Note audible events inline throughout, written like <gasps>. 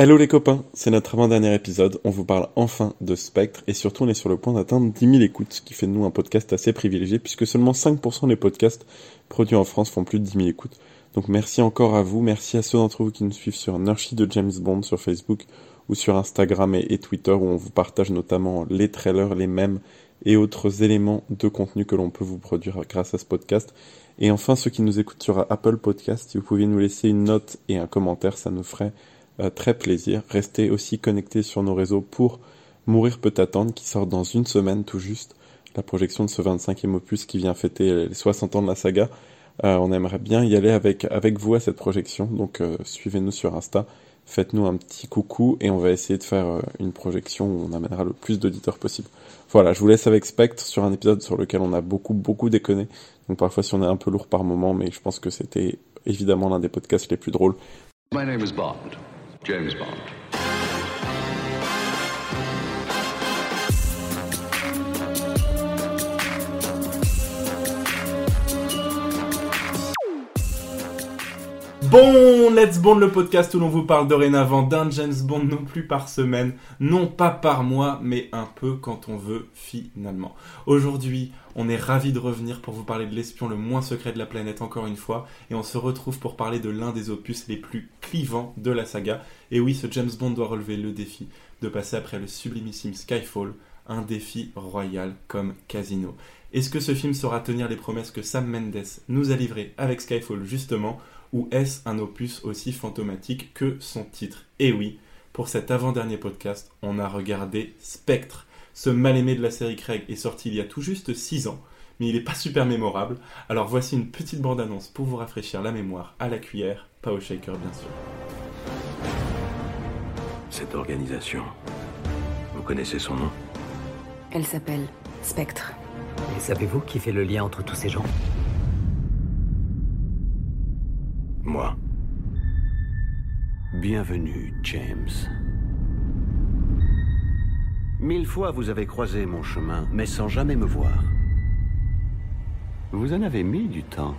Hello les copains, c'est notre avant-dernier épisode. On vous parle enfin de Spectre et surtout on est sur le point d'atteindre 10 000 écoutes, ce qui fait de nous un podcast assez privilégié puisque seulement 5% des podcasts produits en France font plus de 10 000 écoutes. Donc merci encore à vous, merci à ceux d'entre vous qui nous suivent sur Nurshi de James Bond sur Facebook ou sur Instagram et, et Twitter où on vous partage notamment les trailers, les mèmes et autres éléments de contenu que l'on peut vous produire grâce à ce podcast. Et enfin ceux qui nous écoutent sur Apple Podcast, si vous pouviez nous laisser une note et un commentaire, ça nous ferait très plaisir. Restez aussi connectés sur nos réseaux pour Mourir peut attendre, qui sort dans une semaine tout juste. La projection de ce 25e opus qui vient fêter les 60 ans de la saga. Euh, on aimerait bien y aller avec, avec vous à cette projection, donc euh, suivez-nous sur Insta, faites-nous un petit coucou et on va essayer de faire une projection où on amènera le plus d'auditeurs possible. Voilà, je vous laisse avec Spectre sur un épisode sur lequel on a beaucoup beaucoup déconné, donc parfois si on est un peu lourd par moment, mais je pense que c'était évidemment l'un des podcasts les plus drôles. James Bond. Bon, Let's Bond, le podcast où l'on vous parle dorénavant d'un James Bond non plus par semaine, non pas par mois, mais un peu quand on veut finalement. Aujourd'hui, on est ravi de revenir pour vous parler de l'espion le moins secret de la planète encore une fois, et on se retrouve pour parler de l'un des opus les plus clivants de la saga. Et oui, ce James Bond doit relever le défi de passer après le sublimissime Skyfall, un défi royal comme Casino. Est-ce que ce film saura tenir les promesses que Sam Mendes nous a livrées avec Skyfall justement? Ou est-ce un opus aussi fantomatique que son titre? Et oui, pour cet avant-dernier podcast, on a regardé Spectre. Ce mal-aimé de la série Craig est sorti il y a tout juste 6 ans, mais il n'est pas super mémorable. Alors voici une petite bande-annonce pour vous rafraîchir la mémoire à la cuillère, pas au shaker bien sûr. Cette organisation, vous connaissez son nom? Elle s'appelle Spectre. Et savez-vous qui fait le lien entre tous ces gens? Moi. Bienvenue, James. Mille fois vous avez croisé mon chemin, mais sans jamais me voir. Vous en avez mis du temps.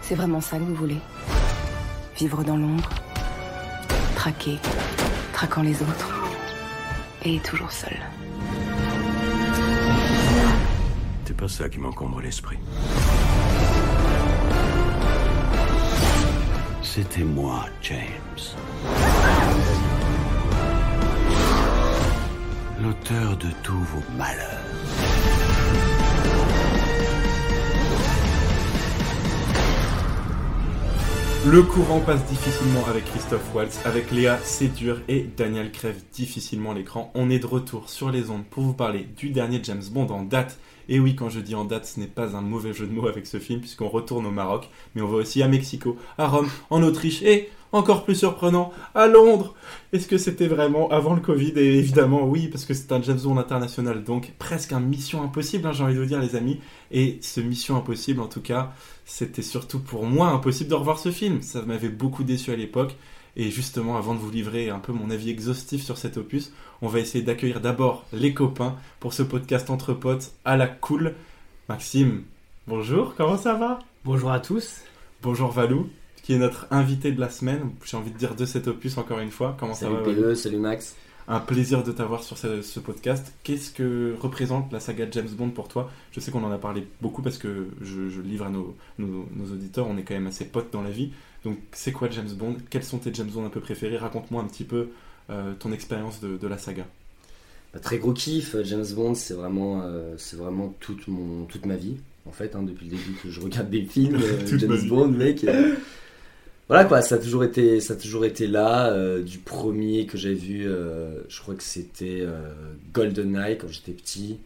C'est vraiment ça que vous voulez? Vivre dans l'ombre? Traquer? Traquant les autres? Et toujours seul. C'est pas ça qui m'encombre l'esprit. C'était moi, James. L'auteur de tous vos malheurs. Le courant passe difficilement avec Christophe Waltz, avec Léa c'est dur et Daniel crève difficilement l'écran. On est de retour sur les ondes pour vous parler du dernier James Bond en date. Et oui, quand je dis en date, ce n'est pas un mauvais jeu de mots avec ce film, puisqu'on retourne au Maroc, mais on va aussi à Mexico, à Rome, en Autriche et, encore plus surprenant, à Londres. Est-ce que c'était vraiment avant le Covid? Et évidemment, oui, parce que c'est un James Bond international, donc presque un mission impossible, hein, j'ai envie de vous dire, les amis. Et ce mission impossible, en tout cas, c'était surtout pour moi impossible de revoir ce film. Ça m'avait beaucoup déçu à l'époque. Et justement, avant de vous livrer un peu mon avis exhaustif sur cet opus, on va essayer d'accueillir d'abord les copains pour ce podcast entre potes à la cool. Maxime, bonjour, comment ça va? Bonjour à tous. Bonjour Valou, qui est notre invité de la semaine, j'ai envie de dire de cet opus encore une fois. Comment Salut ça va PE, salut Max. Un plaisir de t'avoir sur ce, ce podcast. Qu'est-ce que représente la saga James Bond pour toi? Je sais qu'on en a parlé beaucoup parce que je, je livre à nos, nos- nos auditeurs, on est quand même assez potes dans la vie. Donc c'est quoi James Bond? Quels sont tes James Bond un peu préférés? Raconte-moi un petit peu euh, ton expérience de, de la saga. Bah, très gros kiff, James Bond, c'est vraiment, euh, c'est vraiment toute, mon, toute ma vie. En fait, hein, depuis le début que je regarde des films, <laughs> euh, James. Bond, mec. Voilà quoi, ça a toujours été, ça a toujours été là. euh, du premier que j'ai vu, euh, je crois que c'était euh, GoldenEye quand j'étais petit.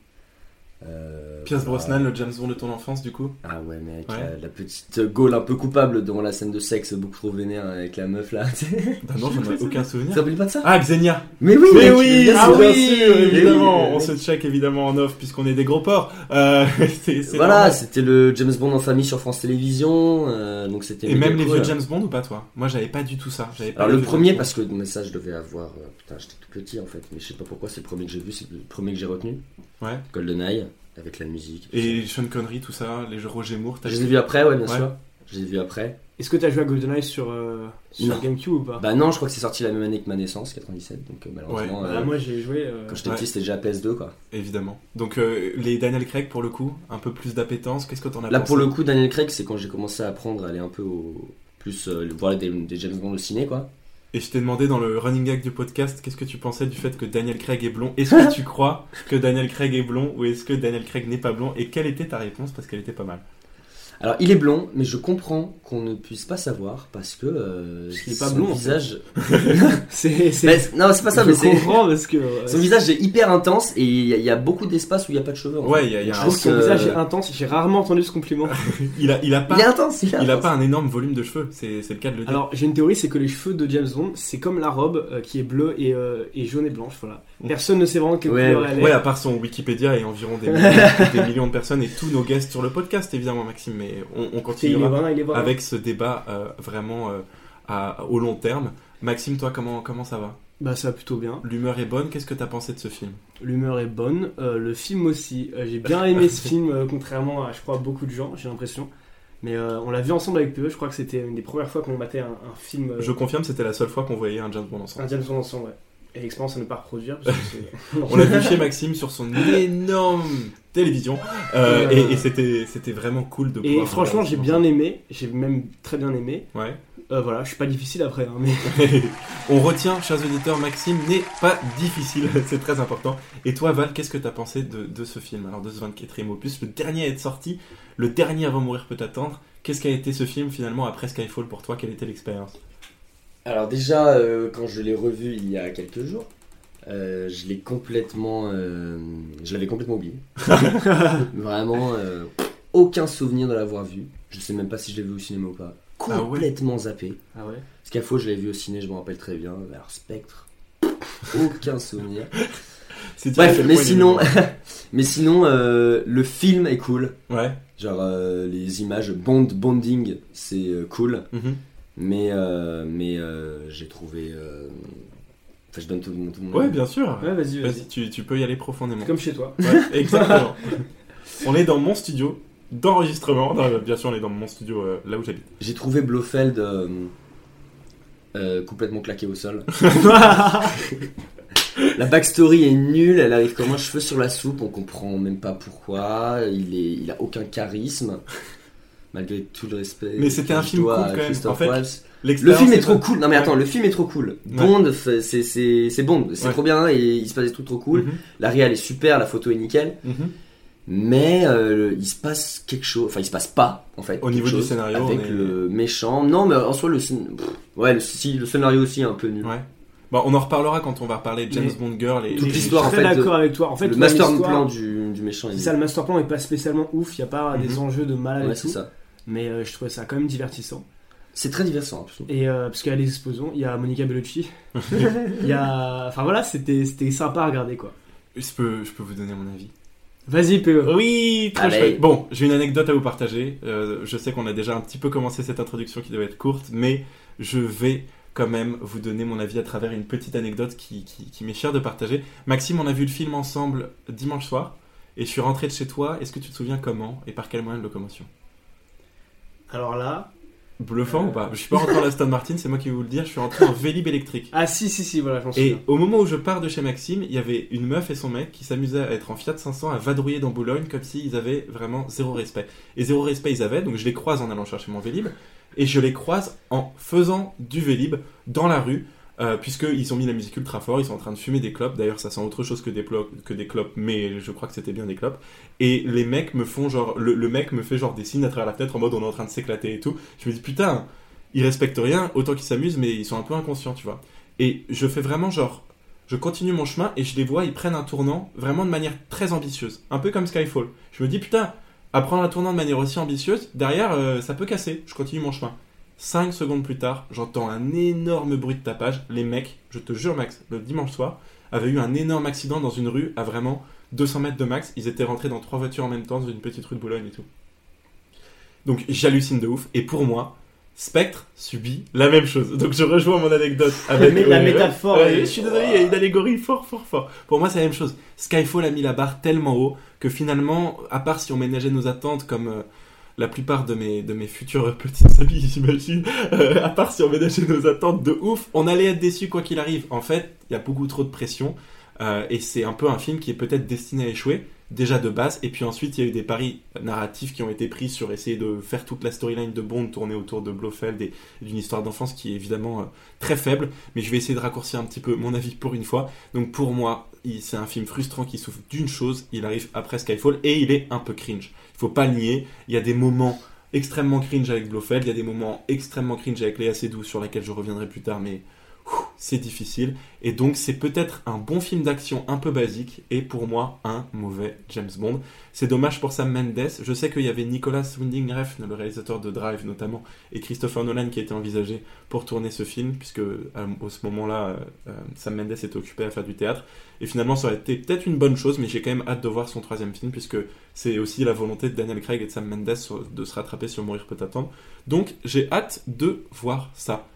Euh, Pierce. Brosnan, le James Bond de ton enfance du coup Ah ouais, mec, Ouais. La, la petite Gaule un peu coupable devant la scène de sexe beaucoup trop vénère avec la meuf là. <laughs> tu Bah non, j'en ai aucun souvenir. rappelles pas de ça? Ah, Xenia Mais oui, Mais mec, oui, ah oui, bien sûr, évidemment, oui, on mec. se check évidemment en off puisqu'on est des gros porcs. Euh, <laughs> Voilà, c'était le James Bond en famille sur France Télévisions, euh, donc c'était. Et même les vieux James Bond ou pas toi? Moi j'avais pas du tout ça. Pas Alors le premier, James parce que mais ça je devais avoir, euh, putain j'étais tout petit en fait, mais je sais pas pourquoi c'est le premier que j'ai vu, c'est le premier que j'ai retenu, Ouais. GoldenEye. Avec la musique. Et Sean Connery, tout ça, les jeux Roger Moore, t'as Je les ai vus après, ouais, bien Ouais. sûr. Je les ai vus après. Est-ce que t'as joué à GoldenEye sur, euh, sur. GameCube ou pas Bah non, je crois que c'est sorti la même année que ma naissance, 97, donc euh, malheureusement, Ouais. euh, Bah, Moi j'ai joué. euh, quand j'étais Ouais. petit, c'était déjà PS2, quoi. Évidemment. Donc euh, les Daniel Craig, pour le coup, un peu plus d'appétence, qu'est-ce que t'en as Là, pensé pour le coup, Daniel Craig, c'est quand j'ai commencé à apprendre à aller un peu au... plus euh, voir des, des James Bond au ciné, quoi. Et je t'ai demandé dans le running gag du podcast, qu'est-ce que tu pensais du fait que Daniel Craig est blond? Est-ce que tu crois que Daniel Craig est blond ou est-ce que Daniel Craig n'est pas blond? Et quelle était ta réponse? Parce qu'elle était pas mal. Alors, il est blond, mais je comprends qu'on ne puisse pas savoir parce que euh, Parce qu'il est pas son blond, en fait. visage. <laughs> C'est. c'est- non, c'est pas ça, je mais c'est. comprends parce que. Son visage est hyper intense et il y, a- il y a beaucoup d'espace où il n'y a pas de cheveux. en Ouais, il y a, il y a Je un- trouve que son Euh, visage est intense. J'ai rarement entendu ce compliment. <laughs> il a, il a pas, Il est intense, il est il a pas un énorme volume de cheveux. C'est c'est le cas de le dire. Alors j'ai une théorie, c'est que les cheveux de James Bond, c'est comme la robe euh, qui est bleue et, euh, et jaune et blanche. Voilà. Personne ne sait vraiment quelle Ouais, couleur elle est. Ouais, à part son Wikipédia et environ des millions, <laughs> des millions de personnes et tous nos guests sur le podcast, évidemment, Maxime. Mais on, on continuera avec ce débat euh, vraiment euh, à- au long terme. Maxime, toi, comment, comment ça va? Bah ça va plutôt bien. L'humeur est bonne. Qu'est-ce que t'as pensé de ce film? L'humeur est bonne. Euh, le film aussi. J'ai bien aimé ce <laughs> film, contrairement à, je crois, beaucoup de gens, j'ai l'impression. Mais euh, on l'a vu ensemble avec PE. Je crois que c'était une des premières fois qu'on battait un, un film. euh, Je confirme, c'était la seule fois qu'on voyait un James Bond ensemble. un James Bond ensemble, ouais. Et l'expérience à ne pas reproduire. Parce que c'est- <laughs> On l'a vu chez Maxime sur son énorme télévision euh, et, et c'était c'était vraiment cool de Et pouvoir franchement, voir j'ai bien aimé. J'ai même très bien aimé. Ouais. Euh, voilà, je suis pas difficile après, hein, mais <laughs> On retient, chers auditeurs, Maxime n'est pas difficile, <laughs> c'est très important. Et toi, Val, qu'est-ce que t'as pensé de, de ce film? Alors, de ce 24e opus, le dernier à être sorti, le dernier avant mourir peut attendre. Qu'est-ce qu'a été ce film finalement après Skyfall pour toi Quelle était l'expérience? Alors déjà, euh, quand je l'ai revu il y a quelques jours, euh, je l'ai complètement, euh, je l'avais complètement oublié. <laughs> Vraiment, aucun souvenir de l'avoir vu. Je sais même pas si je l'ai vu au cinéma ou pas. Ah ouais Complètement zappé. ah ouais. Scafo, je l'ai vu au ciné, je me rappelle très bien. Alors Spectre, aucun souvenir. <laughs> Bref, <laughs> mais sinon, mais sinon, le film est cool. Ouais. Genre les images Bond bonding, c'est cool. mhm. Mais euh, mais euh, j'ai trouvé. euh, Enfin, je donne tout, tout mon Ouais, bien sûr. Ouais, vas-y, vas-y. Vas-y, tu, tu peux y aller profondément. Comme chez toi. Ouais, <laughs> exactement. on est dans mon studio d'enregistrement. Non, Bien sûr, on est dans mon studio euh, là où j'habite. J'ai trouvé Blofeld euh, euh, complètement claqué au sol. <laughs> La backstory est nulle, elle arrive comme un cheveu sur la soupe, on comprend même pas pourquoi, il, est, il a aucun charisme, malgré tout le respect. Mais c'était un film cool quand même. Christophe En fait, Waltz. Le film est est trop cool, non mais attends, Ouais. le film est trop cool. Ouais. Bond, fait- c'est- c'est c'est Bond, c'est Ouais. trop bien et il se passe des trucs trop cool. Mhm, La réal est super, la photo est nickel. mhm. Mais euh, il se passe quelque chose, enfin il se passe pas en fait. Au niveau du scénario, avec on est- le méchant. Non, mais en soi le, scén- pff, ouais, le, si, le scénario aussi est un peu nul. Ouais. Bon, on en reparlera quand on va parler de James Mais- Bond Girl et Toute l'histoire, Je en suis très fait, d'accord avec toi. En fait, le master plan du, du méchant. C'est il- ça, le master plan est pas spécialement ouf. Il y a pas des Mhm. enjeux de malade Ouais, et c'est tout. ça. Mais euh, je trouvais ça quand même divertissant. C'est très divertissant. absolument. Et euh, parce qu'il y a les explosions, il y a Monica Bellucci. <laughs> il y a. Enfin voilà, c'était c'était sympa à regarder quoi. Je peux, je peux vous donner mon avis. Vas-y, PE. Oui, très Allez. chouette. Bon, j'ai une anecdote à vous partager. Euh, je sais qu'on a déjà un petit peu commencé cette introduction qui devait être courte, mais je vais quand même vous donner mon avis à travers une petite anecdote qui, qui, qui m'est chère de partager. Maxime, on a vu le film ensemble dimanche soir, et je suis rentré de chez toi. Est-ce que tu te souviens comment et par quel moyen de locomotion? Alors là. Bluffant ou pas? Je suis pas rentré en Aston Martin, c'est moi qui vais vous le dire. Je suis rentré en Vélib électrique. Ah si, si, si, voilà, j'en Et souviens. au moment où je pars de chez Maxime, il y avait une meuf et son mec qui s'amusaient à être en Fiat 500 à vadrouiller dans Boulogne comme s'ils avaient vraiment zéro respect. Et zéro respect ils avaient, donc je les croise en allant chercher mon Vélib et je les croise en faisant du Vélib dans la rue. Euh, puisqu'ils ont mis la musique ultra fort, ils sont en train de fumer des clopes. D'ailleurs, ça sent autre chose que des, que des clopes, mais je crois que c'était bien des clopes. Et les mecs me font genre, le, mec me fait genre des signes à travers la tête en mode on est en train de s'éclater et tout. Je me dis putain, ils respectent rien, autant qu'ils s'amusent, mais ils sont un peu inconscients, tu vois. Et je fais vraiment genre, je continue mon chemin et je les vois, ils prennent un tournant vraiment de manière très ambitieuse, un peu comme Skyfall. Je me dis putain, à prendre un tournant de manière aussi ambitieuse, derrière euh, ça peut casser. Je continue mon chemin. 5 secondes plus tard, j'entends un énorme bruit de tapage. Les mecs, je te jure Max, le dimanche soir, avaient eu un énorme accident dans une rue à vraiment 200 mètres de max. Ils étaient rentrés dans trois voitures en même temps dans une petite rue de Boulogne et tout. Donc j'hallucine de ouf. Et pour moi, Spectre subit la même chose. Donc je rejoins mon anecdote <laughs> avec Mais la métaphore je suis désolé, il y a une allégorie fort, fort, fort. Pour moi, c'est la même chose. Skyfall a mis la barre tellement haut que finalement, à part si on ménageait nos attentes comme euh, la plupart de mes, de mes <laughs> petites amies, j'imagine, euh, à part si on ménageait nos attentes de ouf, on allait être déçus quoi qu'il arrive. En fait, il y a beaucoup trop de pression euh, et c'est un peu un film qui est peut-être destiné à échouer déjà de base, et puis ensuite il y a eu des paris narratifs qui ont été pris sur essayer de faire toute la storyline de Bond tourner autour de Blofeld et d'une histoire d'enfance qui est évidemment euh, très faible, mais je vais essayer de raccourcir un petit peu mon avis pour une fois. Donc pour moi, c'est un film frustrant qui souffre d'une chose, il arrive après Skyfall, et il est un peu cringe. Il faut pas le nier, il y a des moments extrêmement cringe avec Blofeld, il y a des moments extrêmement cringe avec Léa Seydoux sur laquelle je reviendrai plus tard, mais c'est difficile. Et donc c'est peut-être un bon film d'action un peu basique et pour moi un mauvais James Bond. C'est dommage pour Sam Mendes. Je sais qu'il y avait Nicolas Winding Refn, le réalisateur de Drive notamment, et Christopher Nolan qui étaient envisagés pour tourner ce film, puisque euh, au ce moment-là, euh, euh, Sam Mendes était occupé à faire du théâtre. Et finalement, ça aurait été peut-être une bonne chose, mais j'ai quand même hâte de voir son troisième film, puisque c'est aussi la volonté de Daniel Craig et de Sam Mendes de se rattraper sur Mourir peut attendre. Donc j'ai hâte de voir ça.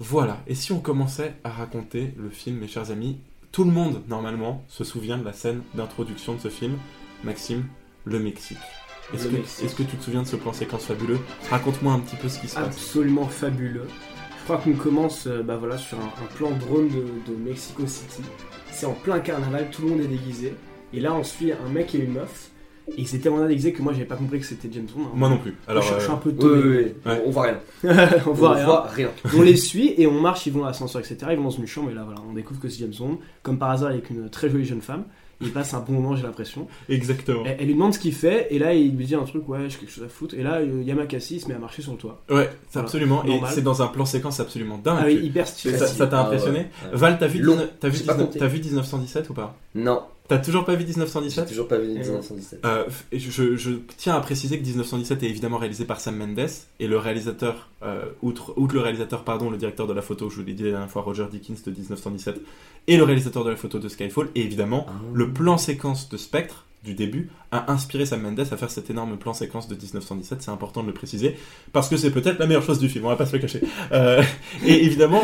Voilà, et si on commençait à raconter le film, mes chers amis, tout le monde, normalement, se souvient de la scène d'introduction de ce film. Maxime, le Mexique. Est-ce que, tu te souviens de ce plan séquence fabuleux? Raconte-moi un petit peu ce qui se passe. absolument fabuleux. Je crois qu'on commence euh, bah voilà, sur un, un plan drone de, de Mexico City. C'est en plein carnaval, tout le monde est déguisé. Et là, on suit un mec et une meuf. Et ils étaient tellement déguisés que moi, j'avais pas compris que c'était James Bond. hein. Moi non plus. Alors, je, je suis euh, un peu Oui, tombé. oui, oui. Ouais. On, on voit rien. <laughs> on voit rien. voit rien. On les suit et on marche, ils vont à l'ascenseur, etc. Ils vont dans une chambre et là, voilà, on découvre que c'est James Bond. Comme par hasard, avec une très jolie jeune femme. Il passe un bon moment, j'ai l'impression. exactement. Elle, elle lui demande ce qu'il fait et là, il lui dit un truc, ouais, j'ai quelque chose à foutre. Et là, euh, Yamakasi il se met à marcher sur le toit. Ouais, c'est Voilà. absolument. Et c'est dans un plan séquence absolument dingue. Ah oui, hyper stylé. ça t'a Ah, impressionné ouais. Ouais. Val, t'as vu, Long. 19 t'as vu, J'ai pas 19 compté. t'as vu 1917 ou pas? Non, T'as toujours pas vu j'ai 1917 toujours pas vu Eh 1917. Euh, et je, je- je tiens à préciser que 1917 est évidemment réalisé par Sam Mendes et le réalisateur, euh, outre, outre le réalisateur, pardon, le directeur de la photo, je vous l'ai dit la dernière fois, Roger Dickens de 1917, et le réalisateur de la photo de Skyfall, et évidemment Ah. le plan séquence de Spectre du début a inspiré Sam Mendes à faire cet énorme plan séquence de 1917, c'est important de le préciser, parce que c'est peut-être la meilleure chose du film, on va pas se le cacher. Euh, et évidemment,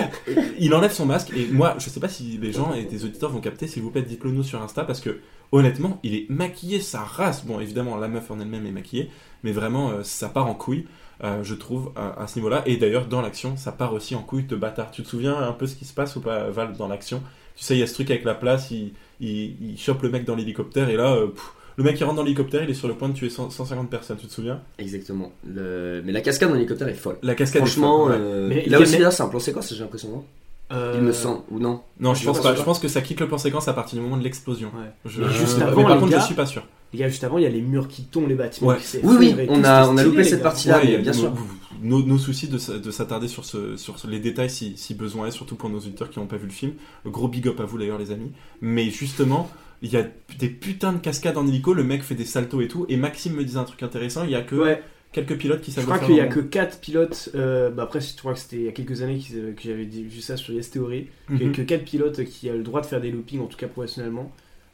il enlève son masque, et moi, je sais pas si les gens et des auditeurs vont capter, s'il vous plaît, dites-le nous sur Insta, parce que honnêtement, il est maquillé sa race. Bon, évidemment, la meuf en elle-même est maquillée, mais vraiment, euh, ça part en couille, euh, je trouve, à, à ce niveau-là. Et d'ailleurs, dans l'action, ça part aussi en couille de bâtard. Tu te souviens un peu ce qui se passe ou pas, Val, dans l'action? Tu sais, il y a ce truc avec la place, il, il, il chope le mec dans l'hélicoptère, et là, euh, pff, le mec qui rentre dans l'hélicoptère, il est sur le point de tuer 100 150 personnes, tu te souviens? Exactement. Le... Mais la cascade en hélicoptère est folle. La cascade est Franchement, folle, ouais. euh, Mais il là aussi, mais- là, c'est un plan séquence, j'ai l'impression, non? Euh, Il me semble, ou non? Non, je je pense pas. pas. Je pense que ça quitte le plan séquence à partir du moment de l'explosion. Ouais. Je- Mais juste mais avant, par les contre, gars- je suis pas sûr. Les gars, juste avant, il y a les murs qui tombent, les bâtiments Ouais. qui Oui, oui, on a- on a loupé cette gars. partie. Là, mais bien sûr. Nos, nos soucis de, de s'attarder sur, ce, sur les détails si, si besoin est, surtout pour nos auditeurs qui n'ont pas vu le film. Gros big up à vous d'ailleurs, les amis. Mais justement, il y a des putains de cascades en hélico, le mec fait des saltos et tout. Et Maxime me disait un truc intéressant il y a que Ouais, quelques pilotes qui je savent crois le faire qu'il y a que le 4 pilotes. euh, bah après, je crois que c'était il y a quelques années que j'avais vu ça sur Yes Theory. monde. Il y a Mhm. que 4 pilotes qui ont le droit de faire des loopings, en tout cas professionnellement,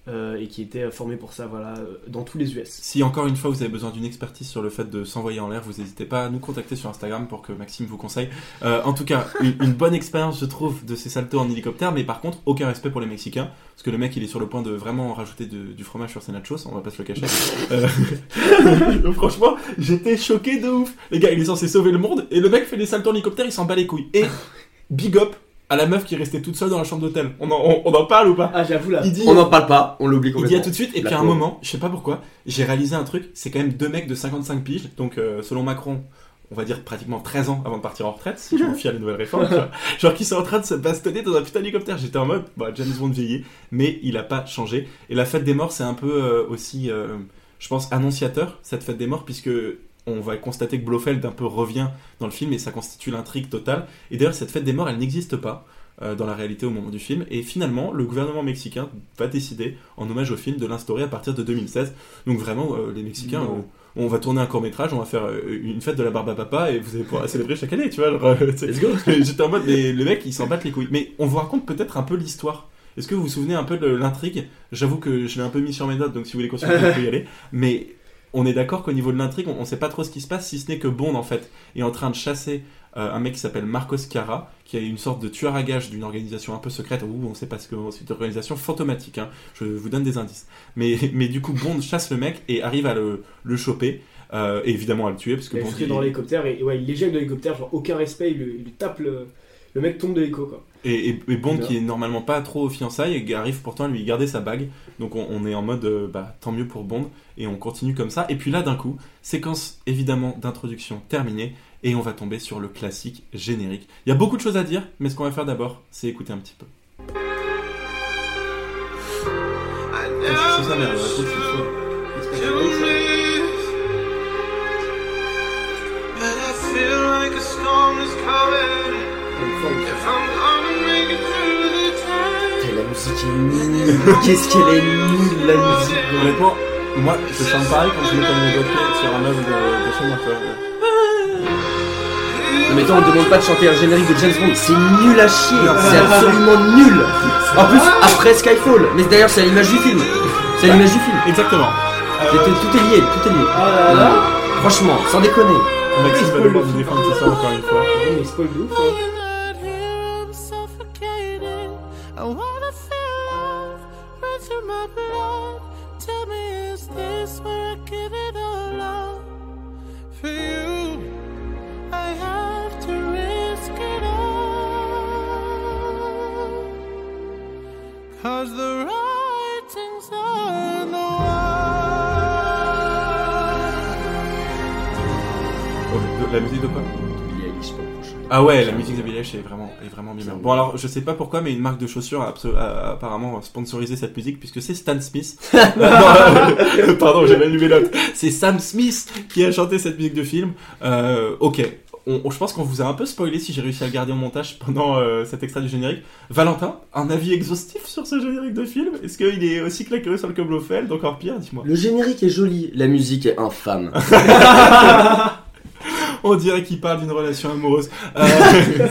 euh, et qui étaient formés pour ça, voilà, euh, dans tous les US. Si encore une fois vous avez besoin d'une expertise sur le fait de s'envoyer en l'air, vous n'hésitez pas à nous contacter sur Instagram pour que Maxime vous conseille. Euh, en tout cas, une, bonne expérience je trouve de ces saltos en hélicoptère, mais par contre aucun respect pour les Mexicains, parce que le mec il est sur le point de vraiment rajouter du fromage sur ses nachos, on va pas se le cacher. Euh, <laughs> franchement, j'étais choqué de ouf. Les gars, il est censé sauver le monde et le mec fait des saltos en hélicoptère, il s'en bat les couilles. Et big up à la meuf qui est restée toute seule dans la chambre d'hôtel. On en, on- on en parle ou pas Ah, j'avoue là. Il dit On n'en parle pas, on l'oublie il dit à complètement. tout de suite, et La puis à un moment, je sais pas pourquoi, j'ai réalisé un truc, c'est quand même deux mecs de 55 piges, donc euh, selon Macron, on va dire pratiquement 13 ans avant de partir en retraite, si je me fie à la nouvelle réforme, tu vois. <laughs> genre qui sont en train de se bastonner dans un putain d'hélicoptère. J'étais en mode, bah, James Bond vieillit, mais il a pas changé. Et la fête des morts, c'est un peu euh, aussi, euh, je pense, annonciateur, cette fête des morts, puisque on va constater que Blofeld un peu revient dans le film et ça constitue l'intrigue totale. Et d'ailleurs, cette fête des morts, elle n'existe pas euh, dans la réalité au moment du film. Et finalement, le gouvernement mexicain va décider, en hommage au film, de l'instaurer à partir de 2016. Donc vraiment, euh, les Mexicains, euh, on va tourner un court métrage, on va faire euh, une fête de la barbe à papa et vous allez pouvoir célébrer chaque année, tu vois. <laughs> J'étais en mode, mais le mec, il s'en battent les couilles. Mais on vous raconte peut-être un peu l'histoire. Est-ce que vous vous souvenez un peu de l'intrigue? J'avoue que je l'ai un peu mis sur mes notes, donc si vous voulez consulter, vous pouvez y aller. Mais on est d'accord qu'au niveau de l'intrigue, on ne sait pas trop ce qui se passe, si ce n'est que Bond, en fait, est en train de chasser euh, un mec qui s'appelle Marcos Cara, qui est une sorte de tueur à gages d'une organisation un peu secrète, ou on sait pas ce que c'est une organisation fantomatique, hein. je vous donne des indices. Mais, <laughs> mais du coup, Bond chasse le mec et arrive à le, le choper, euh, et évidemment à le tuer, parce que Bond, il- dans l'hélicoptère et ouais, il l'éjecte de l'hélicoptère, genre aucun respect, il, le- il tape le. Le mec tombe de l'hélico quoi. Et, et- et Bond, qui est normalement pas trop aux fiançailles, et arrive pourtant à lui garder sa bague. Donc on, on est en mode, euh, bah, tant mieux pour Bond, et on continue comme ça. Et puis là, d'un coup, séquence évidemment d'introduction terminée, et on va tomber sur le classique générique. Il y a beaucoup de choses à dire, mais ce qu'on va faire d'abord, c'est écouter un petit peu. La musique est nulle. <laughs> Qu'est-ce qu'elle est nulle, la musique. Honnêtement, moi, je sens pareil quand je mets comme mes doigts sur un meuble de, de. Non mais attends, on demande pas de chanter un générique de James Bond, c'est nul à chier, c'est absolument nul. En plus, après Skyfall, mais d'ailleurs c'est à l'image du film. C'est à l'image du film. Exactement. Tout est, tout est lié, tout est lié. Ah là là Franchement, sans déconner. Maxime va devoir nous défendre tout ça encore une fois. Mais spoil de ouf of love. Tell me, is this where I give it all up for you? I have to risk it all. Cause the writing's on the wall. Oh, la musique de quoi Ah ouais, la musique de Billie Eilish est vraiment, est vraiment bien. bien. Bon alors, je sais pas pourquoi, mais une marque de chaussures a, abso- a- a apparemment sponsorisé cette musique puisque c'est Stan Smith. Euh, non, euh, pardon, j'ai mal lu mes notes. C'est Sam Smith qui a chanté cette musique de film. Euh, ok. On, on- je pense qu'on vous a un peu spoilé si j'ai réussi à le garder au montage pendant euh, cet extrait du générique. Valentin, un avis exhaustif sur ce générique de film? Est-ce qu'il est aussi claqué sur le Blofeld Encore pire, dis-moi. Le générique est joli, la musique est infâme. <laughs> On dirait qu'il parle d'une relation amoureuse. Euh,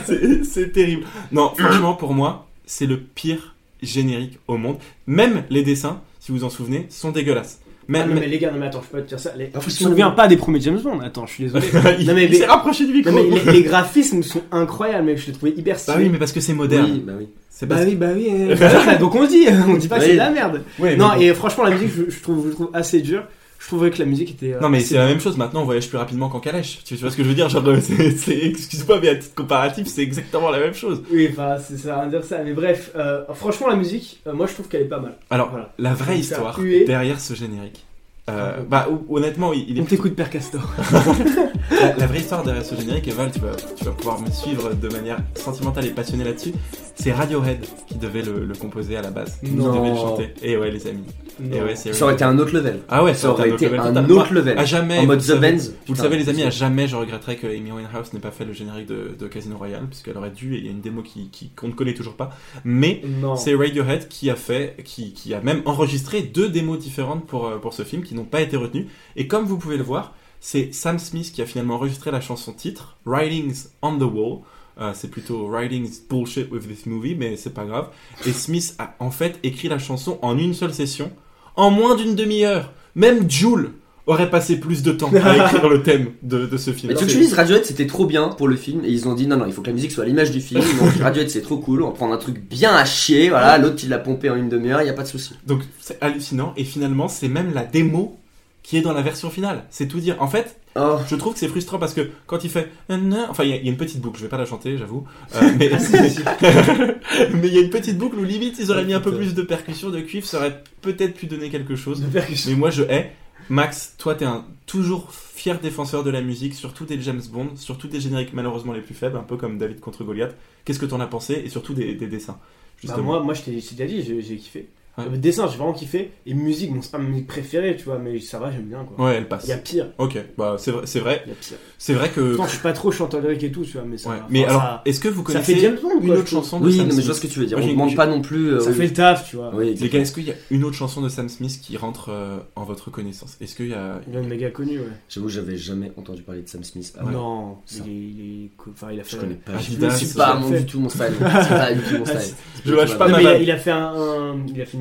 <laughs> c'est- terrible. Non, franchement, pour moi, c'est le pire générique au monde. Même les dessins, si vous en souvenez, sont dégueulasses. Ah Même, non, mais les gars, non mais attends, je peux pas te dire ça. Les... Ah, Je se me souviens pas des premiers James Bond. Attends, je suis désolé. <laughs> il, Non, mais- il s'est rapproché du micro. Non, mais les, les graphismes sont incroyables, mais je les trouvais hyper Bah stylés. oui, mais parce que c'est moderne. Oui, bah oui. C'est Bah parce oui, bah oui. euh, <laughs> voilà, donc on dit, on dit pas que Oui. c'est de la merde. Non, mais bon. et franchement, la musique, je, je trouve, je trouve assez dure. Je trouverais que la musique était. euh, Non mais c'est la même chose, maintenant on voyage plus rapidement qu'en calèche. Tu tu vois ce que je veux dire Genre, euh, <laughs> excuse-moi, mais à titre comparatif, c'est exactement la même chose. Oui, enfin, c'est- ça veut rien dire ça. Mais bref, euh, franchement, la musique, euh, moi je trouve qu'elle est pas mal. Alors, Voilà. la vraie histoire derrière ce générique. euh, Ah bah hon- honnêtement il il est On t'écoute, Père Castor. <laughs> La, la vraie histoire derrière ce générique, et Val, tu vas, tu vas pouvoir me suivre de manière sentimentale et passionnée là-dessus. C'est Radiohead qui devait le, le composer à la base, qui Non. devait le chanter. Et ouais, les amis. Et ouais, c'est Ça aurait été un autre level. Ah ouais, Ça aurait été level un total. autre Moi, level. À jamais. En mode The savez- Benz. Vous le savez, les amis, à jamais je regretterais que Amy Winehouse n'ait pas fait le générique de, de Casino Royale, puisqu'elle aurait dû, et il y a une démo qui, qui- qu'on ne connaît toujours pas. Mais c'est Radiohead qui a fait, qui, qui a même enregistré deux démos différentes pour, euh, pour ce film qui n'ont pas été retenues. Et comme vous pouvez le voir, c'est Sam Smith qui a finalement enregistré la chanson titre, Writings on the Wall. Euh, c'est plutôt Writings Bullshit with this movie, mais c'est pas grave. Et Smith a en fait écrit la chanson en une seule session, en moins d'une demi-heure. Même Jules aurait passé plus de temps à <laughs> écrire le thème de, de ce film. Mais tu utilises Radiohead, c'était trop bien pour le film, et ils ont dit non, non, il faut que la musique soit à l'image du film. Donc Radiohead, c'est trop cool, on va prendre un truc bien à chier, voilà, l'autre il l'a pompé en une demi-heure, y a pas de souci. Donc c'est hallucinant et finalement c'est même la démo qui est dans la version finale. C'est tout dire. En fait, Oh, je trouve que c'est frustrant parce que quand il fait enfin il y, a- il y a une petite boucle, je vais pas la chanter, j'avoue, Euh, <laughs> mais <laughs> mais il y a une petite boucle où limite ils auraient mis un peu plus de percussion de cuivre, ça aurait peut-être pu donner quelque chose. Mais moi je hais. Max, toi t'es un toujours fier défenseur de la musique, surtout des James Bond, surtout des génériques malheureusement les plus faibles, un peu comme David contre Goliath. Qu'est-ce que t'en as pensé? Et surtout des, des dessins Bah, moi, moi je t'ai déjà dit, j'ai kiffé. Ouais. Le dessin, j'ai vraiment kiffé. Et musique, bon, c'est pas ma musique préférée, tu vois, mais ça va, j'aime bien quoi. Ouais, elle passe. Il y a pire, Ok, bah c'est vrai, c'est vrai, il y a pire. c'est vrai que. Pourtant, je suis pas trop chanteur lyrique et tout, tu vois, mais ça Ouais. va. Mais Enfin, alors, ça, est-ce que vous ça connaissez fait James Bond, une autre chanson de oui, Sam non, mais je Smith vois ce que tu veux dire, Moi, on demande pas non plus. euh, Ça oui. fait le taf, tu vois. Oui, Les gars, est-ce qu'il y a une autre chanson de Sam Smith qui rentre euh, en votre connaissance? Est-ce qu'il y a Il est méga connu, ouais. J'avoue, j'avais jamais entendu parler de Sam Smith. avant. Non, Ça. il est, il est co- Enfin, il a fait. Je connais pas. Ah, je c'est pas ça. du tout mon style. <laughs> Ah, style. Je lâche pas a, il a fait un,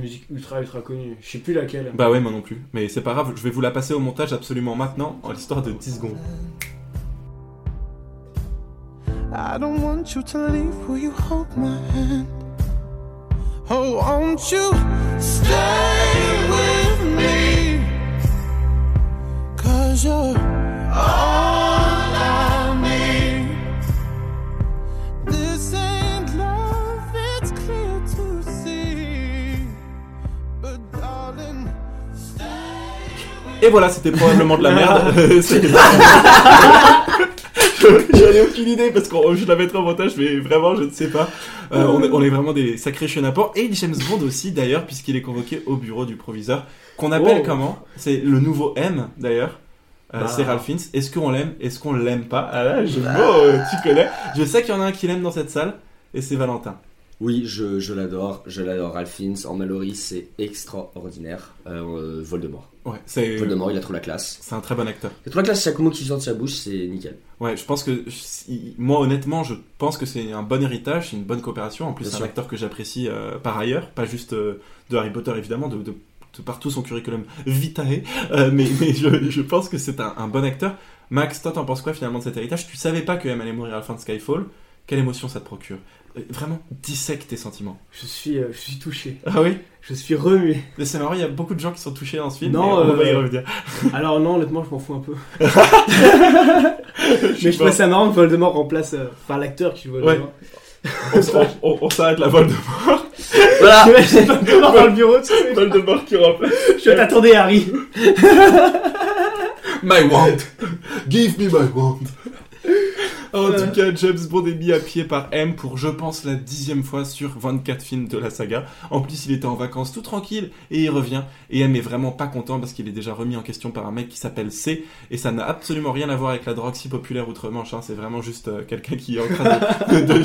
musique ultra ultra connue. Je sais plus laquelle. Bah ouais, moi non plus. Mais c'est pas grave, je vais vous la passer au montage absolument maintenant, en l'histoire de 10 secondes. I don't want you to leave. Will you hold my hand? Oh, won't you stay with me? Cause you're all Et voilà, c'était probablement de la merde. <laughs> <laughs> J'en ai <laughs> aucune idée parce que je la mettrai en montage, mais vraiment, je ne sais pas. Euh, on, est, on est vraiment des sacrés chenapans. Et James Bond aussi, d'ailleurs, puisqu'il est convoqué au bureau du proviseur, qu'on appelle Oh. comment? C'est le nouveau M, d'ailleurs. Euh, Bah. C'est Ralph Fiennes. Est-ce qu'on l'aime? Est-ce qu'on l'aime pas? Ah là, je oh, tu connais. Je sais qu'il y en a un qui l'aime dans cette salle, et c'est Valentin. Oui, je, je l'adore, je l'adore. Ralph Fiennes en Mallory, c'est extraordinaire. Euh, euh, Voldemort. Ouais, c'est Voldemort, il a trop la classe. c'est un très bon acteur. Il a la classe, chaque mot qui sort de sa bouche, c'est nickel. Ouais, je pense que moi honnêtement, je pense que c'est un bon héritage, c'est une bonne coopération. En plus, Bien c'est un acteur que j'apprécie euh, par ailleurs, pas juste euh, de Harry Potter évidemment, de, de, de partout son curriculum vitae, mais, mais je, je pense que c'est un, un bon acteur. Max, toi, t'en penses quoi finalement de cet héritage? Tu savais pas que M allait mourir à la fin de Skyfall. Quelle émotion ça te procure? Vraiment, dissèque tes sentiments. Je suis, euh, je suis touché. Ah oui? Je suis remué. Mais c'est marrant, il y a beaucoup de gens qui sont touchés dans ce film. Non, on va y euh, revenir. <laughs> Alors non, honnêtement, je m'en fous un peu. <laughs> Je Mais je trouve ça marrant que Voldemort remplace, euh, enfin l'acteur qui joue Voldemort. on, s- on- on- on s'arrête la Voldemort. <laughs> Voilà Voldemort dans le bureau, tu sais. Voldemort qui remplace. Je t'attendais, Harry. My wand. Give me my wand. En tout cas, James Bond est mis à pied par M pour, je pense, la dixième fois sur 24 films de la saga. En plus, il était en vacances tout tranquille et il revient. Et M est vraiment pas content parce qu'il est déjà remis en question par un mec qui s'appelle C. Et ça n'a absolument rien à voir avec la drogue si populaire outre-Manche. hein. C'est vraiment juste euh, quelqu'un qui est en train de... <laughs> de, de-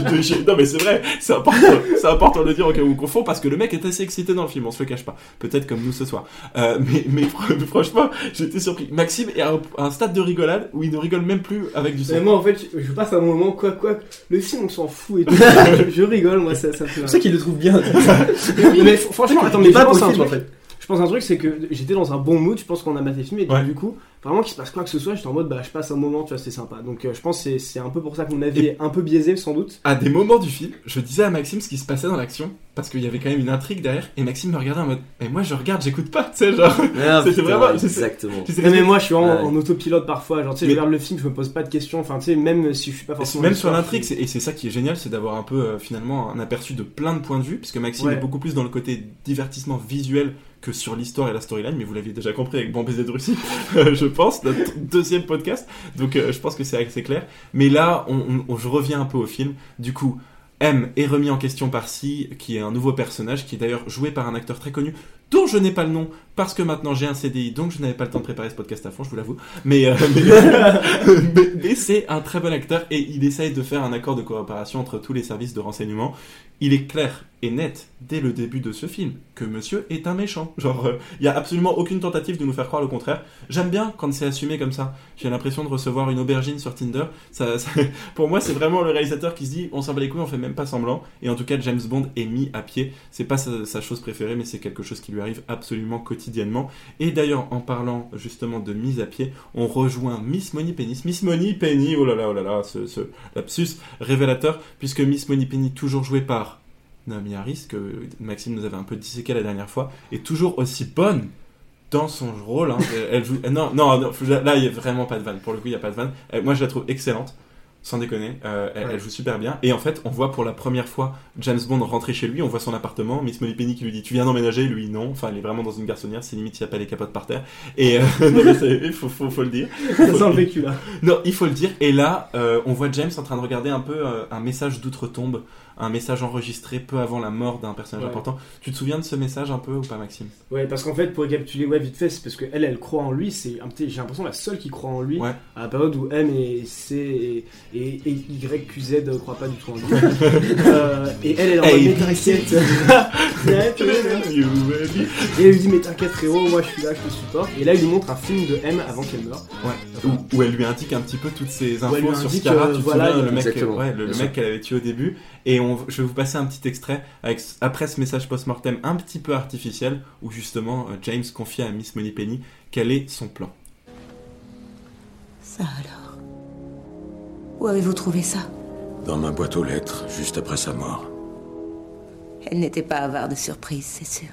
de- Non mais c'est vrai, c'est important, c'est important de le dire au cas où on confond parce que le mec est assez excité dans le film, on se le cache pas. Peut-être comme nous ce soir. Euh, mais, mais fr- <laughs> franchement, j'étais surpris. Maxime est à un, à un stade de rigolade où il ne rigole même plus avec du Mais sang. moi, en fait, je, je passe un moment, quoi, quoi. Le film, on s'en fout et tout. je, <laughs> je rigole, moi, ça, ça me fait C'est ça qu'il le trouve bien. <laughs> Mais, mais fr- franchement, attends, mais est pas je pense pour un truc. en fait. Je pense un truc, c'est que j'étais dans un bon mood, je pense qu'on a maté le film, et Ouais. du coup, vraiment qu'il se passe quoi que ce soit, j'étais en mode, bah, je passe un moment, tu vois, c'est sympa. Donc, euh, je pense que c'est- c'est un peu pour ça que mon avis est un peu biaisé, sans doute. À des moments du film, je disais à Maxime ce qui se passait dans l'action parce qu'il y avait quand même une intrigue derrière et Maxime me regardait en mode mais moi je regarde, j'écoute pas, tu sais genre. <laughs> C'était vraiment- Exactement. Tu sais, Mais, mais moi, je suis en, Ouais. en autopilote parfois, genre, tu sais, Mais- je regarde le film, je me pose pas de questions, enfin, tu sais, même si je suis pas forcément. Même sur l'intrigue, et c'est ça qui est génial, c'est d'avoir un peu euh, finalement un aperçu de plein de points de vue, puisque Maxime Ouais. est beaucoup plus dans le côté divertissement visuel que sur l'histoire et la storyline, mais vous l'aviez déjà compris avec Bon Baiser de Russie, <laughs> euh, je pense, notre deuxième podcast, donc euh, je pense que c'est assez clair. Mais là, on, on- je reviens un peu au film, du coup, M est remis en question par C, qui est un nouveau personnage, qui est d'ailleurs joué par un acteur très connu, dont je n'ai pas le nom, parce que maintenant j'ai un CDI, donc je n'avais pas le temps de préparer ce podcast à fond, je vous l'avoue. Euh, <laughs> mais- mais c'est un très bon acteur et il essaye de faire un accord de coopération entre tous les services de renseignement. Il est clair et net dès le début de ce film que monsieur est un méchant. Genre, euh, il y a absolument aucune tentative de nous faire croire le contraire. J'aime bien quand c'est assumé comme ça. J'ai l'impression de recevoir une aubergine sur Tinder. <laughs> Pour moi, c'est vraiment le réalisateur qui se dit on s'en bat les couilles, on fait même pas semblant. Et en tout cas, James Bond est mis à pied. C'est pas sa, sa chose préférée, mais c'est quelque chose qui lui arrive absolument quotidiennement. Et d'ailleurs, en parlant justement de mise à pied, on rejoint Miss Money Penny. Miss Money Penny, oh là là, oh là là, ce, ce lapsus révélateur, puisque Miss Money Penny, toujours jouée par Naomi Harris, que Maxime nous avait un peu disséqué la dernière fois, est toujours aussi bonne dans son rôle. hein. <laughs> Elle, joue... Non, non, non, là, il n'y a vraiment pas de vanne. Pour le coup, il n'y a pas de vanne. Moi, je la trouve excellente. Sans déconner, Euh, elle, Ouais. elle joue super bien. Et en fait, on voit pour la première fois James Bond rentrer chez lui. On voit son appartement. Miss Molly Penny qui lui dit Tu viens d'emménager? Lui, non. Enfin, elle est vraiment dans une garçonnière. C'est limite, il n'y a pas les capotes par terre. Et euh, <laughs> non, il faut, faut, faut le dire. <laughs> Ça sent le vécu là. Non, il faut le dire. Et là, euh, on voit James en train de regarder un peu euh, un message d'outre-tombe, un message enregistré peu avant la mort d'un personnage Ouais. important. Tu te souviens de ce message un peu ou pas, Maxime? Ouais, parce qu'en fait, pour récapituler, ouais, vite fait, c'est parce qu'elle, elle croit en lui, c'est un petit, j'ai l'impression la seule qui croit en lui, Ouais. à la période où M et C et, et, et Y, Q, Z ne croient pas du tout en lui. <laughs> Euh, et elle, elle est en mode, mais t'inquiète. <laughs> et elle lui dit, mais t'inquiète frérot, moi je suis là, je te supporte. Et là, il lui montre un film de M avant qu'elle meure. Ouais. Où, où elle lui indique un petit peu toutes ces lui infos sur Scarra. euh, tu voilà, souviens, le mec, le, mec qu'elle avait tué au début. Et on, je vais vous passer un petit extrait avec, après ce message post-mortem un petit peu artificiel où justement euh, James confie à Miss Moneypenny quel est son plan. Ça alors? Où avez-vous trouvé ça? Dans ma boîte aux lettres, juste après sa mort. Elle n'était pas avare de surprises, c'est sûr.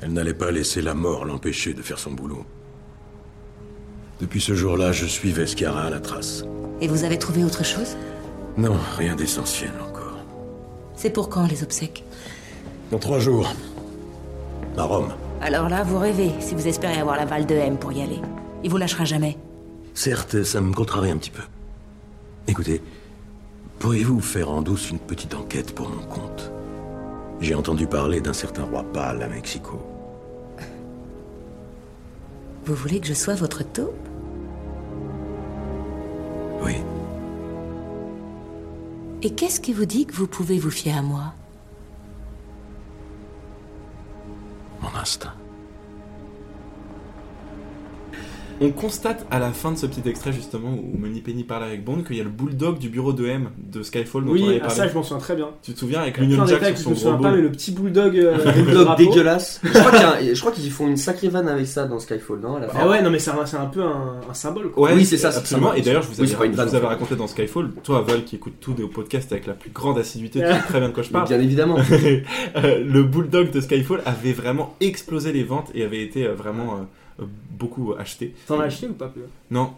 Elle n'allait pas laisser la mort l'empêcher de faire son boulot. Depuis ce jour-là, je suivais Scara à la trace. Et vous avez trouvé autre chose? Non, rien d'essentiel encore. C'est pour quand les obsèques? Dans trois jours. À Rome. Alors là, vous rêvez, si vous espérez avoir l'aval de M pour y aller. Il vous lâchera jamais. Certes, ça me contrarie un petit peu. Écoutez, pourriez-vous faire en douce une petite enquête pour mon compte? J'ai entendu parler d'un certain roi pâle à Mexico. Vous voulez que je sois votre taupe? Oui, Et qu'est-ce qui vous dit que vous pouvez vous fier à moi? Mon instinct. On constate à la fin de ce petit extrait justement où Money Penny parle avec Bond qu'il y a le bulldog du bureau de M de Skyfall dont on Oui, avait à parlé. ça je m'en souviens très bien. Tu te souviens avec l'Union Jack sur que je son me gros pas, mais le petit bulldog. euh, <laughs> Bulldog dégueulasse. Je crois, qu'ils font une sacrée vanne avec ça dans Skyfall, non Ah ouais, non mais c'est un, peu un, un symbole quoi. Ouais, Oui, c'est ça, c'est absolument. ça. Et d'ailleurs, je vous avais, je vous raconté dans Skyfall, toi, Val, qui écoute tout des podcasts avec la plus grande assiduité, tu <laughs> sais très bien de quoi je parle. Bien évidemment. <laughs> Euh, le bulldog de Skyfall avait vraiment explosé les ventes et avait été euh, vraiment beaucoup acheté. T'en as acheté ou pas peu Non,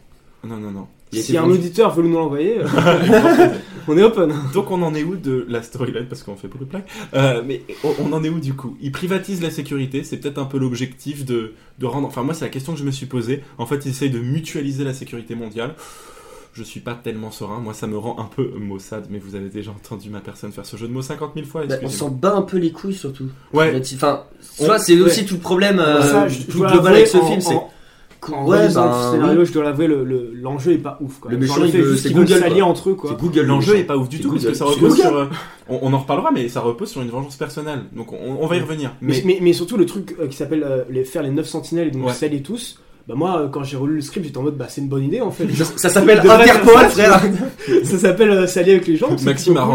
non, non, non. Si un vendu. auditeur veut nous l'envoyer, euh, <laughs> on est open. Donc on en est où de la storyline? Parce qu'on fait beaucoup de plaques. Euh, mais on, on en est où du coup? Ils privatisent la sécurité, c'est peut-être un peu l'objectif de, de rendre. Enfin moi c'est la question que je me suis posée. En fait ils essayent de mutualiser la sécurité mondiale. Je suis pas tellement serein. Moi ça me rend un peu maussade. Mais vous avez déjà entendu ma personne faire ce jeu de mots 50 000 fois. Bah, on s'en bat un peu les couilles surtout. Ouais. Enfin, vois, c'est ouais. aussi tout le problème, euh, Ça, je- tout global avec ce en- film, c'est en- Ouais, ben, le scénario, je dois l'avouer, le- le- l'enjeu est pas ouf. Quoi. Le méchant, il fait veut- juste c'est Google, s'allier entre eux quoi. c'est Google. le L'enjeu est pas ouf du tout parce que ça repose sur. euh, on, on en reparlera, mais ça repose sur une vengeance personnelle. Donc on, on va y revenir. Mais, Mais, mais, mais surtout le truc euh, qui s'appelle euh, les, faire les 9 sentinelles et donc Ouais. tous. Bah moi euh, quand j'ai relu le script j'étais en mode bah c'est une bonne idée en fait. Ça s'appelle Interpol, frère. <laughs> ça s'appelle euh, s'allier avec les gens. Maxime a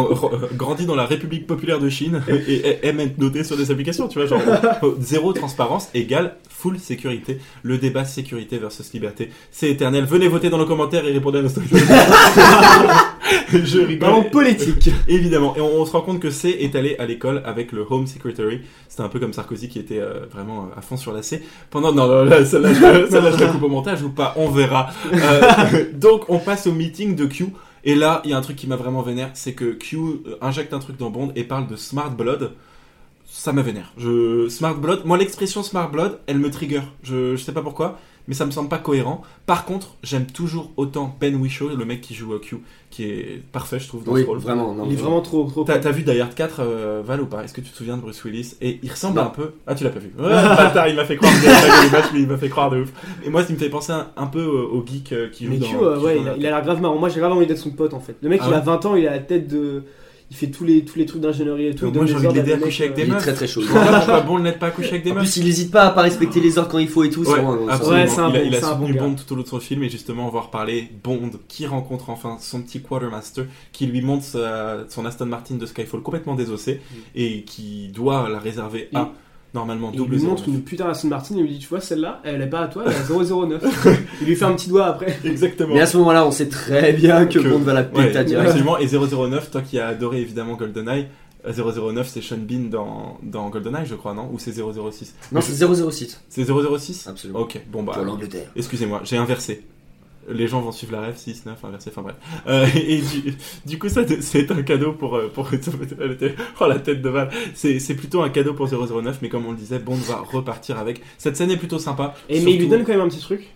grandi dans la République populaire de Chine et, <laughs> aime être noté sur des applications, tu vois, genre <laughs> euh, zéro transparence égale full sécurité. Le débat sécurité versus liberté, c'est éternel. Venez voter dans nos commentaires et répondez à nos. <laughs> Je cool. Ballon rigole. politique. <laughs> Évidemment, et on, on se rend compte que C est allé à l'école avec le Home Secretary. C'était un peu comme Sarkozy qui était euh, vraiment euh, à fond sur la C. Pendant non, non, là, celle-là, je- la coupe au montage ou pas, on verra. Euh, donc on passe au meeting de Q. Et là, il y a un truc qui m'a vraiment vénère, c'est que Q injecte un truc dans Bond et parle de Smart Blood. Ça m'a vénère. Je... Smart Blood, moi l'expression Smart Blood, elle me trigger. Je, je sais pas pourquoi, mais ça me semble pas cohérent. Par contre, j'aime toujours autant Ben Whishaw, le mec qui joue à Q, qui est parfait, je trouve, dans Oui, ce rôle. vraiment. non, Il est vraiment trop trop. T'as vu Die Hard 4, euh, Val ou pas? Est-ce que tu te souviens de Bruce Willis? Et il ressemble Non. un peu. Ah, tu l'as pas vu. Ouais, <laughs> bâtard, il m'a fait croire que j'avais pas vu les matchs, mais il m'a fait croire de ouf. Et moi, il me fait penser un, un peu au geek euh, qui joue Mais dans. Q, euh, qui ouais, joue il a l'air grave marrant. Moi j'ai grave envie d'être son pote en fait. Le mec Ah il a ouais? 20 ans, il a la tête de. Il fait tous les, tous les trucs d'ingénierie et tout. Moi, j'ai envie de l'aider à coucher avec mecs, des Il est meufs. très très chaud. C'est pas bon de n'être pas couché avec des En meufs. plus, il n'hésite pas à pas respecter les ordres quand il faut et tout. c'est Ouais, c'est un il a, bon- il a soutenu. Bond tout au long de son film et justement on va reparler Bond qui rencontre enfin son petit quartermaster qui lui montre sa- son Aston Martin de Skyfall complètement désossé et qui doit la réserver à normalement Il double lui montre une putain Aston Martin et lui dit Tu vois, celle-là, elle est pas à toi, elle est à <laughs> 009. il lui fait un petit doigt après. <laughs> Exactement. Mais à ce moment-là, on sait très bien que Que- Bond va la Ouais, péter direct. absolument. Et 009, toi qui as adoré évidemment GoldenEye, euh, 009 c'est Sean Bean dans, dans GoldenEye, je crois, non? Ou c'est 006 Non, c'est 006. C'est 006 Absolument. Ok, bon bah. Pour l'Angleterre. Excusez-moi, j'ai inversé. Les gens vont suivre la rêve 6, 9, inversé, enfin bref. Euh, et du, du coup, ça, c'est un cadeau pour, euh, pour, <laughs> oh la tête de balle. C'est, c'est plutôt un cadeau pour 009, mais comme on le disait, Bond va repartir avec. Cette scène est plutôt sympa. Et mais il lui donne quand même un petit truc.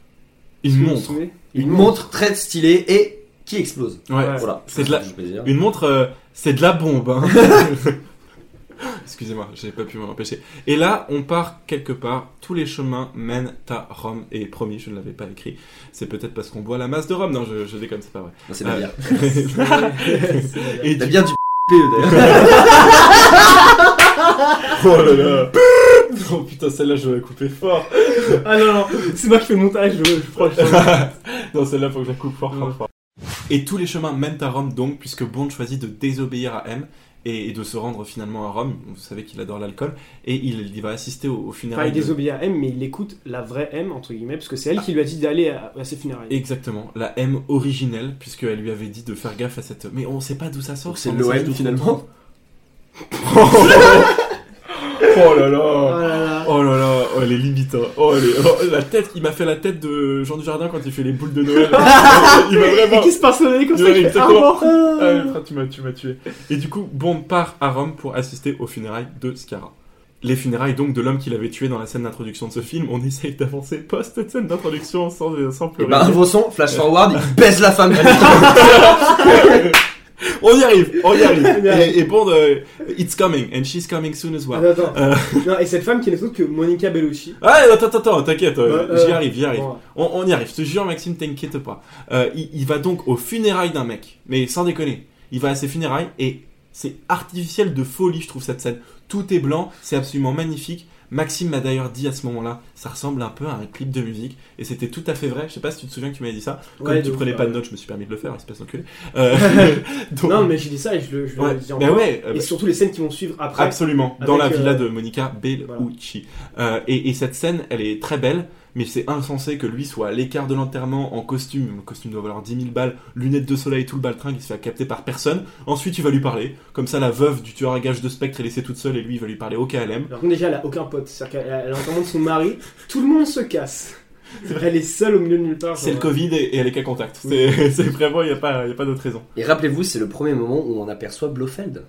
une montre. Une montre très stylée et qui explose. Ouais. Voilà. C'est de la-. Une montre, euh, c'est de la bombe. Hein. <laughs> <gasps> Excusez-moi, j'ai pas pu m'en empêcher. Et là, on part quelque part. Tous les chemins mènent à Rome. Et promis, je ne l'avais pas écrit. C'est peut-être parce qu'on boit la masse de Rome. Non, je, je déconne, c'est pas vrai. Non, C'est la Euh, bière. <laughs> Et La du- PE d'ailleurs. <laughs> Oh là là Oh putain, celle-là, je vais la couper fort Ah non, non, c'est moi qui fais le montage, je, je crois que je- <laughs> Non, celle-là, faut que je la coupe fort, fort, fort. Et tous les chemins mènent à Rome, donc, puisque Bond choisit de désobéir à M. et, et de se rendre finalement à Rome. Vous savez qu'il adore l'alcool et il, il va assister au, au Enfin, funérailles. il de- désobéit à M, mais il écoute la vraie M, entre guillemets, parce que c'est elle qui lui a dit d'aller à, à ses funérailles. Exactement, la M originelle, puisqu'elle lui avait dit de faire gaffe à cette. Mais on sait pas d'où ça sort. C'est ce l'OM, finalement. <laughs> Oh là là Oh là là. Oh là là, oh, elle est limite. hein. Oh, elle est- oh, la tête, il m'a fait la tête de Jean Dujardin quand il fait les boules de Noël. <laughs> il m'a Et vraiment. qui se passe comme ça Ouais, il fait. Ah. Ah, frère, tu m'as, tu m'as tué. Et du coup, Bond part à Rome pour assister aux funérailles de Scarra. Les funérailles donc de l'homme qu'il avait tué dans la scène d'introduction de ce film. On essaye d'avancer post cette scène d'introduction sans, sans Et pleurer. bah, avançons, flash forward, il baise la femme <laughs> <laughs> <laughs> on y arrive, <laughs> on y arrive. Et, et Bond, euh, it's coming, and she's coming soon as well. Attends, attends. Euh, <laughs> Non, et cette femme qui n'est autre que Monica Bellucci. Ah, attends, attends, t'inquiète, euh, Bah, j'y arrive, j'y arrive. bon. On, on y arrive, je te jure, Maxime, t'inquiète pas. Il, il va donc aux funérailles d'un mec, mais sans déconner. Il va à ses funérailles et c'est artificiel de folie, je trouve, cette scène. Tout est blanc, c'est absolument magnifique. Maxime m'a d'ailleurs dit à ce moment-là, ça ressemble un peu à un clip de musique, et c'était tout à fait vrai. Je sais pas si tu te souviens que tu m'avais dit ça. Comme Ouais, tu prenais pas de notes, je me suis permis de le faire, espèce d'enculé. <laughs> Euh, <laughs> donc- Non, mais j'ai dit ça et je le, je le Ouais, dis mais encore. ouais, euh, Et surtout les scènes qui vont suivre après. Absolument, dans la villa euh, de Monica Bellucci. Euh, et, et cette scène, elle est très belle, mais c'est insensé que lui soit à l'écart de l'enterrement en costume. Le costume doit valoir 10 000 balles, lunettes de soleil, tout le baltringue, il se fait capter par personne. Ensuite, il va lui parler. Comme ça, la veuve du tueur à gages de Spectre est laissée toute seule et lui, il va lui parler au KLM. Alors que déjà, elle a aucun pote. C'est-à-dire qu'elle elle entend de son mari, tout le monde se casse. Elle est seule au milieu de nulle part. C'est le Covid et, et elle est qu'à contact. Oui. C'est <laughs> c'est vraiment, il n'y a pas, y a pas d'autre raison. Et rappelez-vous, c'est le premier moment où on aperçoit Blofeld.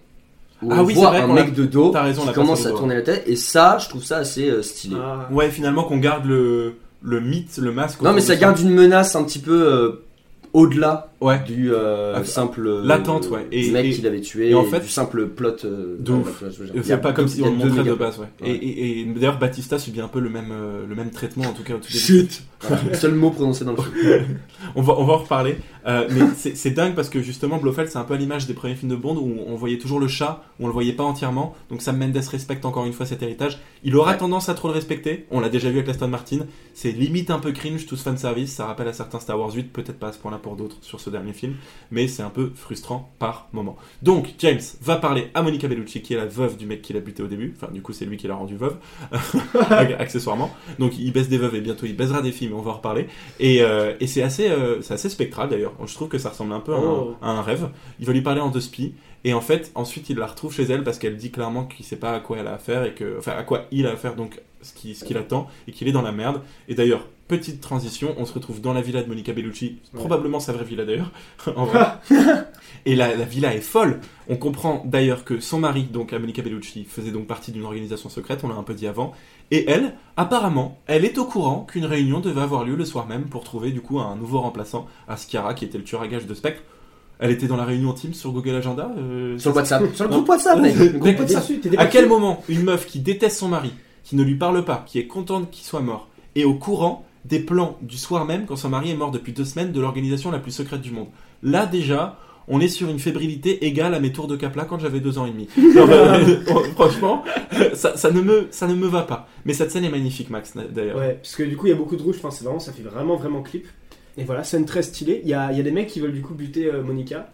Où Ah on oui, voit vrai un mec de dos t'as raison, on qui l'a commence à dos. tourner la tête. Et ça, je trouve ça assez euh, stylé. Ah. Ouais, finalement, qu'on garde le, le mythe, le masque. Non, mais de ça garde une menace un petit peu euh, au-delà Ouais. du euh, Ah, simple euh, l'attente, ouais. Et- du mec et- qui l'avait tué et en fait- du simple plot. euh, De ouais, ouf. C'est pas comme si il y a on le deux montrait de base, ouais. Ouais. Et, et, et d'ailleurs, Batista subit un peu le même, euh, le même traitement, en tout cas au tout début. Chut Voilà, Seul mot prononcé dans le film. <laughs> On va, on va en reparler. Euh, mais c'est dingue parce que justement, Blofeld, c'est un peu à l'image des premiers films de Bond où on voyait toujours le chat, où on le voyait pas entièrement. Donc Sam Mendes respecte encore une fois cet héritage. Il aura Ouais. tendance à trop le respecter. On l'a déjà vu avec Aston Martin. C'est limite un peu cringe, tout ce fan service. Ça rappelle à certains Star Wars 8, peut-être pas à ce point-là pour d'autres sur ce dernier film. Mais c'est un peu frustrant par moment. Donc, James va parler à Monica Bellucci, qui est la veuve du mec qu'il a buté au début. Enfin, du coup, c'est lui qui l'a rendu veuve, <laughs> accessoirement. Donc, il baisse des veuves et bientôt il baisera des filles, mais on va en reparler. Et, euh, et c'est assez, euh, c'est assez spectral d'ailleurs. Je trouve que ça ressemble un peu à, un, Oh. à un rêve. Il va lui parler en deux spies. Et en fait, ensuite, il la retrouve chez elle parce qu'elle dit clairement qu'il sait pas à quoi elle a affaire et que, enfin, à quoi il a affaire, donc ce qui- ce qu'il attend et qu'il est dans la merde. Et d'ailleurs, petite transition, on se retrouve dans la villa de Monica Bellucci, Ouais. probablement sa vraie villa d'ailleurs, <laughs> en vrai. <laughs> Et la, la villa est folle. On comprend d'ailleurs que son mari, donc Monica Bellucci, faisait donc partie d'une organisation secrète, on l'a un peu dit avant. Et elle, apparemment, elle est au courant qu'une réunion devait avoir lieu le soir même pour trouver du coup un nouveau remplaçant à Skiara, qui était le tueur à gages de Spectre. Elle était dans la réunion Teams sur Google Agenda euh, Sur le WhatsApp. Sur le Non. groupe WhatsApp, mec. <laughs> Le groupe WhatsApp. À quel moment une meuf qui déteste son mari, qui ne lui parle pas, qui est contente qu'il soit mort, est au courant des plans du soir même, quand son mari est mort depuis deux semaines, de l'organisation la plus secrète du monde? Là déjà, on est sur une fébrilité égale à mes tours de Capla quand j'avais deux ans et demi. <laughs> Euh, <laughs> franchement, ça, ça, ne me, ça ne me va pas. Mais cette scène est magnifique, Max, d'ailleurs. Ouais, parce que du coup, il y a beaucoup de rouge, enfin, c'est vraiment, ça fait vraiment, vraiment clip. Et voilà, scène très stylée. Il y a, il y a des mecs qui veulent du coup buter euh, Monica.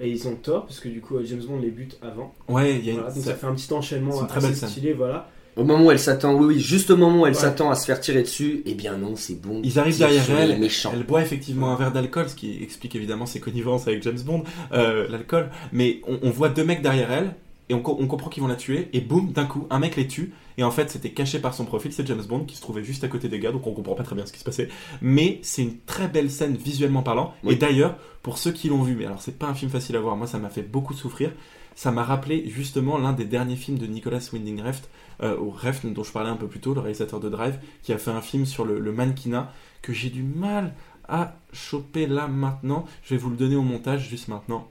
Et ils ont tort, parce que du coup, euh, James Bond les bute avant. Ouais, il y a une- Voilà, donc ça- ça fait un petit enchaînement une très assez belle scène. stylé, voilà. Au moment où elle s'attend, oui, oui, juste au moment où elle Ouais. s'attend à se faire tirer dessus, eh bien non, c'est bon. Ils arrivent derrière elle, méchants. elle boit effectivement un verre d'alcool, ce qui explique évidemment ses connivences avec James Bond, euh, l'alcool. Mais on, on voit deux mecs derrière elle, et on, on comprend qu'ils vont la tuer, et boum, d'un coup, un mec les tue, et en fait c'était caché par son profil, c'est James Bond qui se trouvait juste à côté des gars, donc on comprend pas très bien ce qui se passait. Mais c'est une très belle scène visuellement parlant, Oui. et d'ailleurs, pour ceux qui l'ont vu, mais alors c'est pas un film facile à voir, moi ça m'a fait beaucoup souffrir, ça m'a rappelé justement l'un des derniers films de Nicolas Winding Refn, euh, ou Refn dont je parlais un peu plus tôt, le réalisateur de Drive, qui a fait un film sur le, le mannequinat que j'ai du mal à choper là maintenant. Je vais vous le donner au montage juste maintenant.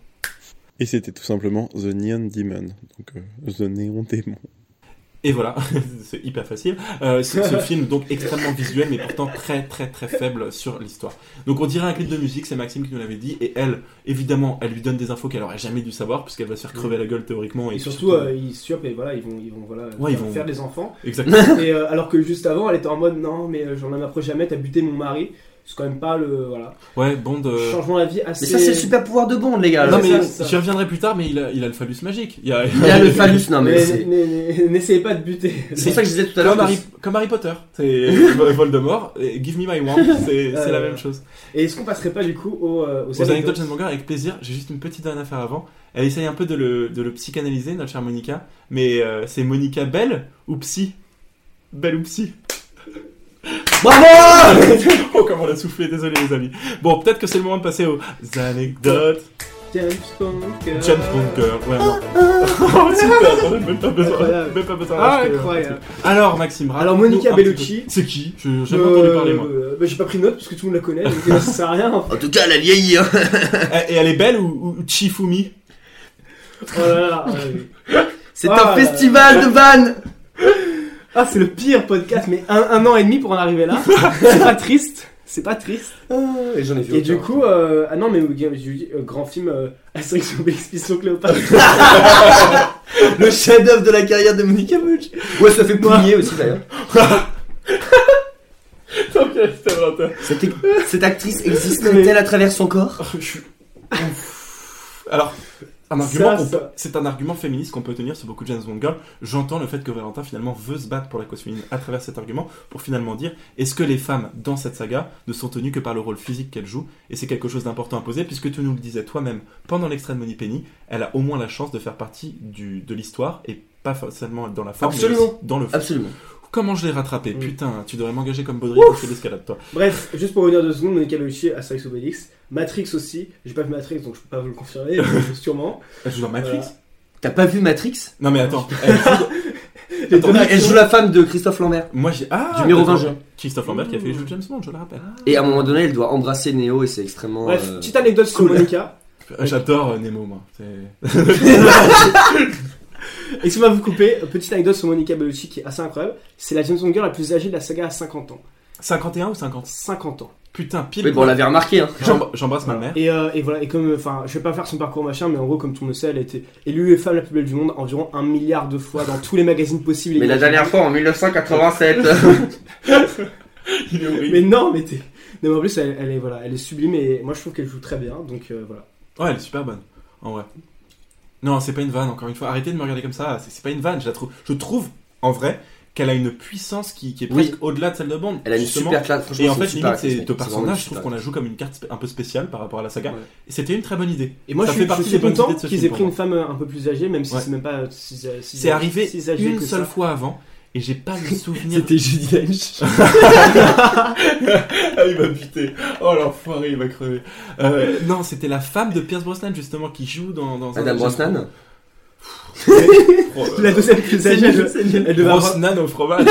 Et c'était tout simplement The Neon Demon, donc euh, The Néon Démon. Et voilà, <laughs> c'est hyper facile. Euh, c'est ce <laughs> film donc extrêmement visuel, mais pourtant très très très faible sur l'histoire. Donc on dirait un clip de musique, c'est Maxime qui nous l'avait dit, et elle, évidemment, elle lui donne des infos qu'elle aurait jamais dû savoir, puisqu'elle va se faire crever la gueule théoriquement. Et, Et surtout, euh, ils se chopent et voilà, ils vont, ils vont, voilà, Ouais, ils faire, vont- faire des enfants. Exactement. et euh, alors que juste avant, elle était en mode non, mais euh, j'en m'approche jamais, t'as buté mon mari. C'est quand même pas le. Voilà. Ouais, Bond. euh, Changement la vie assez. Mais ça, c'est le super pouvoir de Bond, les gars. Non, mais j'y reviendrai plus tard, mais il a, il a le phallus magique. Il y a, Il a le phallus, <laughs> non, mais n'essayez pas de buter. c'est pour ça que je disais tout à l'heure. Comme que Harry, comme Harry Potter. C'est <laughs> Voldemort. et Give me my wand. C'est <laughs> la même chose. Et est-ce qu'on passerait pas du coup au, euh, aux Aux anecdotes Monger, avec plaisir. J'ai juste une petite dernière affaire avant. Elle essaye un peu de le, de le psychanalyser, notre chère Monica. Mais euh, c'est Monica Belle ou Psy? Belle ou Psy? Bravo Oh, comment on l'a soufflé, désolé les amis. Bon, peut-être que c'est le moment de passer aux anecdotes. James Bunker. James Bunker, ouais, <laughs> non. Oh, super, on a même pas besoin, Incroyable. même pas besoin Ah, d'acheter, incroyable. Alors, Maxime, Alors, raconte-nous Monica un petit Bellucci. peu. C'est qui? Je J'ai jamais entendu parler, moi. Euh, bah, j'ai pas pris de note parce que tout le monde la connaît, donc euh, ça sert à rien. en fait. En tout cas, elle a vieilli. hein. <laughs> Et elle est belle ou, ou Chifumi? Oh là là, ouais. <laughs> C'est Ah, un festival de vannes. Ah, c'est le pire podcast, mais un, un an et demi pour en arriver là. c'est pas triste. C'est pas triste. Ah, Et j'en ai vu Et du coup, euh, ah non, mais euh, grand film euh, Astérix <laughs> Obélix Cléopâtre. <laughs> le chef-d'œuvre de la carrière de Monica Bellucci. Ouais, ça fait poigner aussi d'ailleurs. <laughs> Cette, cette actrice existe-t-elle à travers son corps? Oh, Je suis- Ouf. Alors, un argument c'est un argument féministe qu'on peut tenir sur beaucoup de James Bond Girls. J'entends le fait que Valentin finalement veut se battre pour la cause féminine à travers cet argument pour finalement dire est-ce que les femmes dans cette saga ne sont tenues que par le rôle physique qu'elles jouent? Et c'est quelque chose d'important à poser puisque tu nous le disais toi-même pendant l'extrait de Money Penny, elle a au moins la chance de faire partie du, de l'histoire et pas seulement dans la forme, Absolument. dans le fond. Absolument. Comment je l'ai rattrapé Mm. Putain, tu devrais m'engager comme Baudry pour faire l'escalade, toi. Bref, juste pour revenir deux secondes, Monica Bellucci, Astérix Obélix. Matrix aussi. J'ai pas vu Matrix, donc je peux pas vous le confirmer, mais <laughs> sûrement. Elle joue dans Matrix Voilà. T'as pas vu Matrix? Non mais attends, <laughs> elle joue dans- Les Attends, deux Elle joue la femme de Christophe Lambert. Moi j'ai ah Du numéro d'accord. 20 juin. Christophe Lambert qui a fait les jeux de James Bond, je le rappelle. Et à un moment donné, elle doit embrasser Neo et c'est extrêmement. Bref, euh, petite anecdote sur. Monica. <laughs> J'adore euh, Nemo moi. C'est- Excusez-moi de vous couper, petite anecdote sur Monica Bellucci qui est assez incroyable. C'est la James Bond girl la plus âgée de la saga à 50 ans. 51 ou 50 50 ans. Putain, pile. Oui, bon, on l'avait remarqué. Hein. J'em- J'embrasse ma mère. Et, euh, et voilà, et comme, enfin, je vais pas faire son parcours machin, mais en gros, comme tout le monde le sait, elle a été élue femme la plus belle du monde environ un milliard de fois dans tous les magazines possibles. et Mais la dernière fois en 1987. <laughs> Il est horrible. Mais non, mais t'es. Non, mais en plus, elle, elle est, voilà, elle est sublime et moi je trouve qu'elle joue très bien, donc euh, voilà. Ouais, elle est super bonne. En vrai. Non, c'est pas une vanne, encore une fois. Arrêtez de me regarder comme ça. C'est pas une vanne. Je, la trouve, je trouve, en vrai, qu'elle a une puissance qui, qui est Oui. presque au-delà de celle de Bond. Elle a une justement. super classe. Et en fait, limite, c'est de personnage, je trouve qu'on la joue comme une carte un peu spéciale par rapport à la saga. Ouais. Et c'était une très bonne idée. Et moi Ça je fait suis, je partie suis des bonnes content de qu'ils aient pris une femme un peu plus âgée, même si Ouais. c'est même pas si, si, si- C'est arrivé si une seule ça. fois avant. Et j'ai pas le <laughs> souvenir. Judy Dench. <laughs> ah, il m'a buté. Oh l'enfoiré, il m'a crevé. Euh, non, c'était la femme de Pierce Brosnan justement qui joue dans. dans James Brosnan. Oh, <laughs> La deuxième plus âgée, elle, devait. Brosnan au fromage.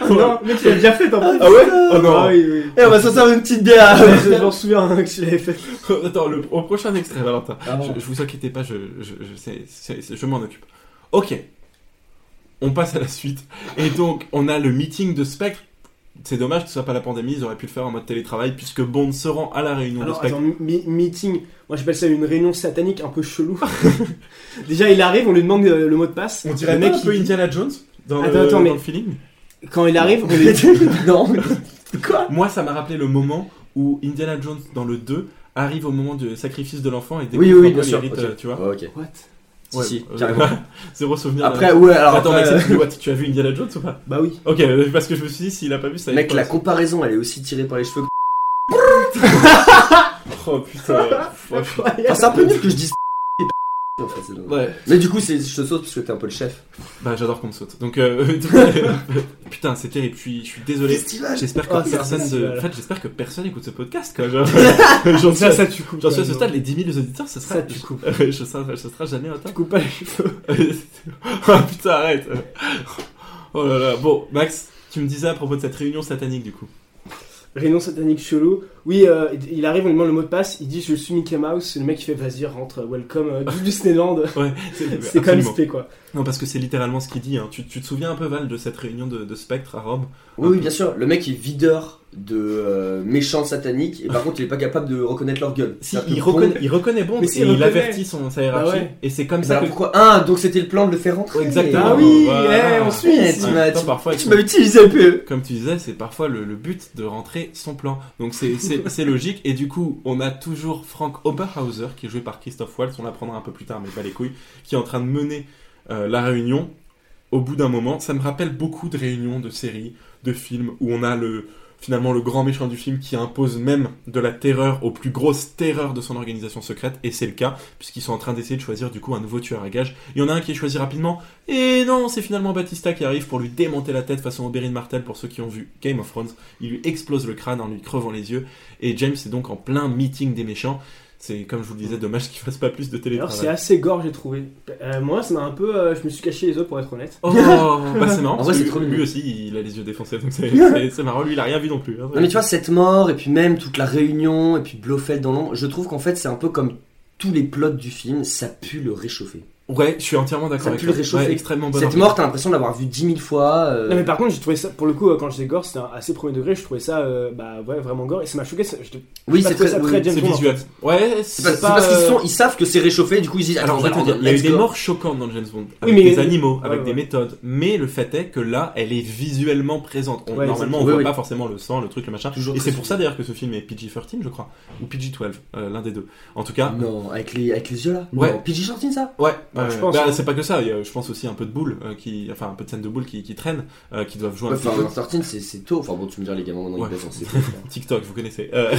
Ah non, mec, tu l'as déjà fait, t'en Ah ouais Oh non. Ah oui, oui. Et on va s'en faire une petite bière. Je m'en souviens hein, que tu l'avais fait. Attends, le, au prochain extrait, Valentin. Ah bon. je, je vous inquiétez pas, je, je, je, je m'en occupe. Ok. On passe à la suite. Et donc, on a le meeting de Spectre. C'est dommage que ce soit pas la pandémie, ils auraient pu le faire en mode télétravail, puisque Bond se rend à la réunion Alors, de Spectre. attends, meeting, moi j'appelle ça une réunion satanique un peu chelou. <laughs> Déjà, il arrive, on lui demande euh, le mot de passe. On dirait le mec un peu Indiana Jones dans, Attends, le, attends, dans mais- le feeling. Quand il arrive, on lui <laughs> non. <laughs> Quoi Moi, ça m'a rappelé le moment où Indiana Jones, dans le 2, arrive au moment du sacrifice de l'enfant et Oui, découvre oui, un peu bien sûr. euh, tu vois. Ouais, ok. What Si, Ouais, si, euh, carrément. <laughs> Zéro souvenir. Après, ouais, alors. Attends, après, Maxime, <laughs> tu as vu Indiana Jones ou pas? Bah oui. Ok, euh, parce que je me suis dit, s'il a pas vu, ça Mec, la comparaison, elle est aussi tirée par les cheveux. <laughs> Oh putain. Oh, putain. Enfin, c'est un peu nul que je dise. En fait, c'est dommage. Ouais. Mais du coup, c'est- je te saute parce que t'es un peu le chef. Bah j'adore qu'on me saute. Donc euh, <laughs> putain c'est terrible. Je suis, je suis désolé. J'espère que Oh, personne. De... En fait j'espère que personne écoute ce podcast. Quoi. Genre, <laughs> J'en suis, Ça, à- ça, tu coupes. j'en suis à ce stade. Les 10 000 auditeurs, ce sera. Ça, tu coupes. <laughs> je, serai jamais atteint. Tu coupes pas les cheveux. oh putain arrête. Oh là là. Bon Max, tu me disais à propos de cette réunion satanique du coup. Réunion satanique chelou. Oui, euh, il arrive, on lui demande le mot de passe. Il dit Je suis Mickey Mouse. Le mec, il fait Vas-y, rentre, welcome, euh, du Disneyland. <laughs> Ouais. C'est quand même spé, quoi. Non, parce que c'est littéralement ce qu'il dit. hein. Tu, tu te souviens un peu, Val, de cette réunion de, de Spectre à Rome? Oui, oui, bien sûr. Le mec est videur de euh, méchants sataniques et par <laughs> contre, il est pas capable de reconnaître leur gueule. Si, il Bond- reconnaît, il reconnaît Bond Mais si, et il avertit son, sa hiérarchie. Ouais. Et c'est comme Mais ça que. pourquoi Ah, donc c'était le plan de le faire rentrer? Exactement. Ah oui, Voilà. eh, on suit Ouais, tu m'as- tu- utilisé un peu. Comme tu disais, c'est parfois le, le but de rentrer son plan. Donc c'est- c'est logique. Et du coup, on a toujours Frank Oberhauser, qui est joué par Christophe Waltz, on l'apprendra un peu plus tard, mais pas les couilles, qui est en train de mener euh, la réunion. Au bout d'un moment, ça me rappelle beaucoup de réunions de séries, de films, où on a le finalement le grand méchant du film qui impose même de la terreur aux plus grosses terreurs de son organisation secrète, et c'est le cas, puisqu'ils sont en train d'essayer de choisir du coup un nouveau tueur à gages. Il y en a un qui est choisi rapidement, et non, c'est finalement Batista qui arrive pour lui démonter la tête façon Oberyn Martel pour ceux qui ont vu Game of Thrones. Il lui explose le crâne en lui crevant les yeux, et James est donc en plein meeting des méchants. C'est comme je vous le disais, dommage qu'il fasse pas plus de Alors télétravail. c'est assez gore, j'ai trouvé. Euh, moi, ça m'a un peu. euh, je me suis caché les yeux pour être honnête. Oh, <laughs> bah c'est marrant. En vrai, c'est trop lui aussi, il a les yeux défoncés, donc <laughs> c'est marrant. Lui, il a rien vu non plus. hein. Non mais tu vois cette mort et puis même toute la réunion et puis Blofeld dans l'ombre, je trouve qu'en fait c'est un peu comme tous les plots du film, ça pue le réchauffer. Ouais, je suis entièrement d'accord avec toi. Ouais, extrêmement bonne Cette mort, t'as l'impression de l'avoir vu dix mille fois. euh, Non mais par contre j'ai trouvé ça pour le coup euh, quand j'étais gore c'était un- assez premier degré je trouvais ça euh, bah ouais vraiment gore et ça m'a choqué ça- je te- Oui, c'est très, ça très oui, James C'est Bond, en visuel. fait. Ouais, C'est pas- pas. parce qu'ils sont, ils savent que c'est réchauffé, du coup ils disent. Alors, Attends, dire, il y a eu des morts choquantes dans James Bond, avec mais- des animaux, avec Ouais, des ouais. méthodes, mais le fait est que là, elle est visuellement présente. On- Ouais, normalement, on voit pas forcément le sang, le truc, le machin. Et c'est pour ça d'ailleurs que ce film est PG-13, je crois, ou PG-12, euh, l'un des deux. En tout cas, Non, avec les, avec les yeux là Ouais. Non, PG Shortin ça? Ouais, Ouais, je pense, bah, c'est pas que ça. Il y a, je pense aussi un peu de boules euh, qui, enfin un peu de scènes de boules qui, qui traînent, euh, qui doivent jouer un Ouais, petit Enfin, peu. c'est c'est tôt. Enfin bon, tu me diras les gamins maintenant Ouais. ils. <laughs> TikTok, vous connaissez. Euh,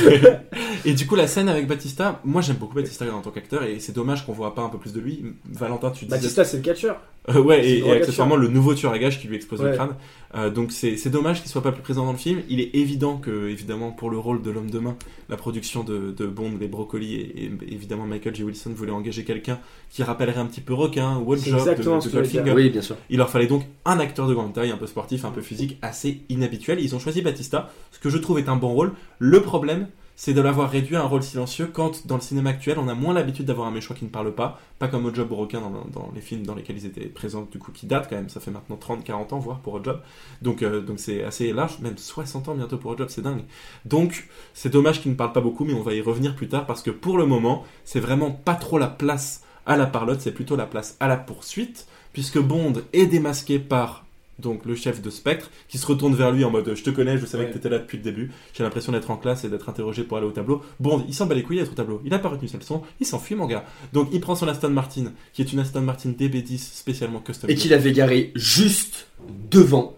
<laughs> et du coup, la scène avec Batista, moi j'aime beaucoup Batista en tant qu'acteur et c'est dommage qu'on voit pas un peu plus de lui. Valentin, tu disais. Batista c'est le catcheur. Euh, ouais, C'est et, et accessoirement le nouveau tueur à gages qui lui explose le crâne. Euh, donc c'est c'est dommage qu'il soit pas plus présent dans le film. Il est évident que, évidemment, pour le rôle de l'homme de main, la production de, de Bond, les brocolis et, et évidemment Michael J. Wilson voulait engager quelqu'un qui rappellerait un petit peu requin ou C'est Job de, exactement de ce que j'allais dire. Goldfinger. Oui, bien sûr. Il leur fallait donc un acteur de grande taille, un peu sportif, un peu physique, assez inhabituel. Ils ont choisi Batista, ce que je trouve est un bon rôle. Le problème, c'est de l'avoir réduit à un rôle silencieux quand, dans le cinéma actuel, on a moins l'habitude d'avoir un méchant qui ne parle pas, pas comme Ojob ou Requin dans, dans les films dans lesquels ils étaient présents, du coup, qui datent quand même, ça fait maintenant 30, 40 ans, voire pour Ojob. Donc, euh, donc c'est assez large, même 60 ans bientôt pour Ojob, c'est dingue. Donc, c'est dommage qu'il ne parle pas beaucoup, mais on va y revenir plus tard, parce que pour le moment, c'est vraiment pas trop la place à la parlotte, c'est plutôt la place à la poursuite, puisque Bond est démasqué par donc le chef de Spectre qui se retourne vers lui en mode je te connais, je savais Ouais. que t'étais là depuis le début, j'ai l'impression d'être en classe et d'être interrogé pour aller au tableau. Bond, il s'en bat les couilles d'être au tableau, il a pas retenu sa leçon, il s'enfuit mon gars. Donc il prend son Aston Martin qui est une Aston Martin DB10 spécialement custom. Et qu'il avait garé juste devant.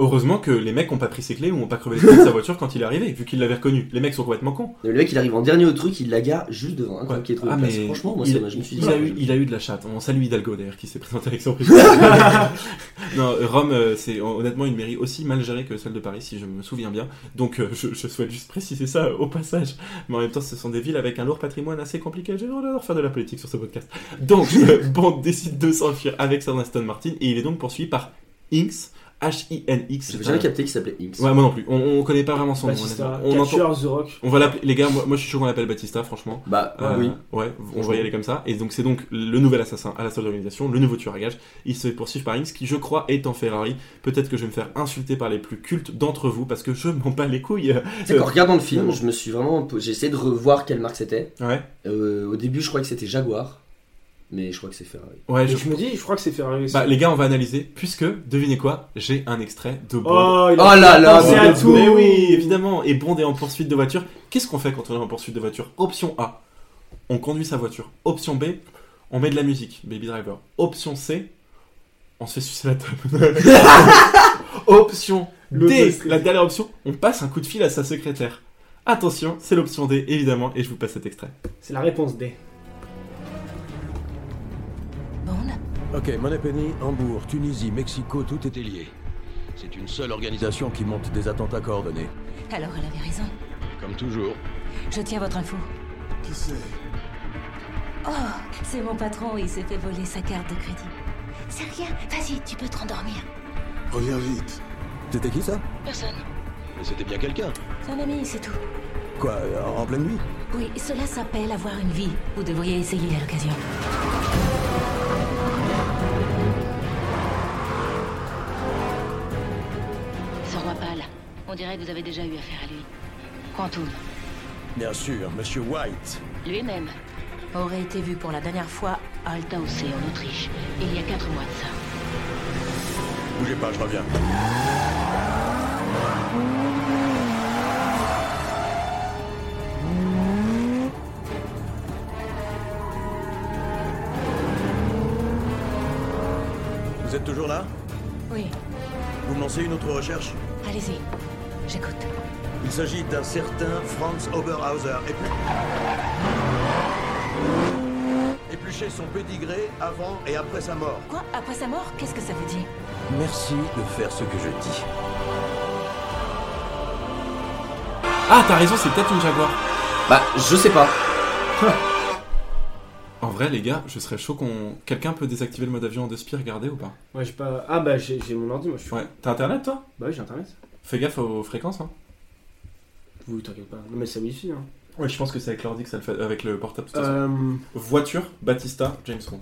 Heureusement que les mecs ont pas pris ses clés ou ont pas crevé les pneus de sa voiture quand il est arrivé, vu qu'il l'avait reconnu. Les mecs sont complètement cons. Le mec il arrive en dernier au truc, il la gare juste devant. Un Ouais. qui est trop Ah, mais Franchement, moi il, ça je me suis dit. il a eu, je- il a eu de la chatte. On salue Hidalgo d'ailleurs qui s'est présenté avec son prix. <laughs> non, Rome, euh, c'est honnêtement une mairie aussi mal gérée que celle de Paris, si je me souviens bien. Donc euh, je, je souhaite juste préciser ça au passage. Mais en même temps, ce sont des villes avec un lourd patrimoine assez compliqué. De faire de la politique sur ce podcast. Donc <laughs> euh, Bond décide de s'enfuir avec son Aston Martin et il est donc poursuivi par Inks. H-I-N-X. J'avais c'est jamais un- capté qu'il s'appelait Inks. Ouais, moi non plus. On, on connaît pas vraiment son nom. Batista. On entend- The Rock. on va l'appeler, les gars, moi, moi je suis chaud qu'on l'appelle Batista, franchement. Bah Euh, oui. Ouais, on va y aller comme ça. Et donc c'est donc le nouvel assassin à la seule organisation, le nouveau tueur à gages. Il se fait poursuivre par Inks, qui je crois est en Ferrari. Peut-être que je vais me faire insulter par les plus cultes d'entre vous parce que je m'en bats les couilles. Sais qu'en regardant le film, je me suis vraiment. J'ai essayé de revoir quelle marque c'était. Ouais, Euh, au début, je crois que c'était Jaguar. Mais je crois que c'est Ferrari. ouais. Je... je me dis, je crois que c'est Ferrari aussi. Bah les gars, on va analyser puisque devinez quoi, j'ai un extrait de Bond. Oh, il Oh là là, à Bond. tout. Mais oui, évidemment. Et Bond est en poursuite de voiture. Qu'est-ce qu'on fait quand on est en poursuite de voiture? Option A, on conduit sa voiture. Option B, on met de la musique, Baby Driver. Option C, on se fait sucer la table. <laughs> option D, la dernière option, on passe un coup de fil à sa secrétaire. Attention, c'est l'option D, évidemment, et je vous passe cet extrait. C'est la réponse D. Ok, Moneypenny, Hambourg, Tunisie, Mexico, tout était lié. C'est une seule organisation qui monte des attentats coordonnés. Alors elle avait raison. Comme toujours. Je tiens votre info. Qui c'est? Oh, c'est mon patron, il s'est fait voler sa carte de crédit. C'est rien, vas-y, tu peux te rendormir. Reviens vite. C'était qui ça? Personne. Mais c'était bien quelqu'un. C'est un ami, c'est tout. Quoi, en pleine nuit? Oui, cela s'appelle avoir une vie. Vous devriez essayer à l'occasion. On dirait que vous avez déjà eu affaire à lui. Quantum, Bien sûr, Monsieur White. lui-même, aurait été vu pour la dernière fois à Altaussee, en Autriche, il y a quatre mois de ça. Bougez pas, je reviens. Vous êtes toujours là? Oui, Vous me lancez une autre recherche? Allez-y. J'écoute. Il s'agit d'un certain Franz Oberhauser. Éplu- Éplucher son pédigré avant et après sa mort. Quoi Après sa mort Qu'est-ce que ça veut dire? Merci de faire ce que je dis. Ah, t'as raison, c'est peut-être une Jaguar. Bah, je sais pas. <laughs> En vrai, les gars, je serais chaud qu'on. Quelqu'un peut désactiver le mode avion en deux spies, regardez ou pas? Ouais, j'ai pas. Ah bah j'ai j'ai mon ordi, moi je suis. Ouais. T'as internet toi? Bah oui, j'ai internet. Fais gaffe aux fréquences, hein. Oui, t'inquiète pas. Non mais c'est wifi hein. Ouais, je pense que c'est avec l'ordi que ça le fait. Avec le portable, façon. Euh, Voiture, Batista, James Bond.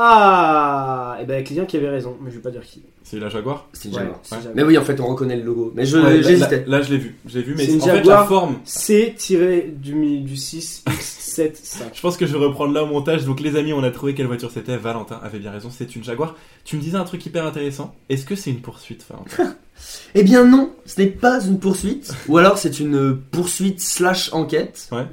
Ah Et ben Client qui avait raison, mais je vais pas dire qui. C'est la Jaguar C'est une Ouais, Jaguar. c'est Ouais. Jaguar. Mais oui, en fait, on reconnaît le logo. Mais je Ouais, là- j'hésitais. Là, là, je l'ai vu. Je l'ai vu, mais C'est une en fait, la Jaguar. forme. C tiré du, mi- du 6 X7 5. Je pense que je vais reprendre là au montage. Donc, les amis, on a trouvé quelle voiture c'était. Valentin avait bien raison, c'est une Jaguar. Tu me disais un truc hyper intéressant. Est-ce que c'est une poursuite, Valentin? <laughs> Eh bien non, ce n'est pas une poursuite. Ou alors c'est une poursuite slash enquête. Ouais.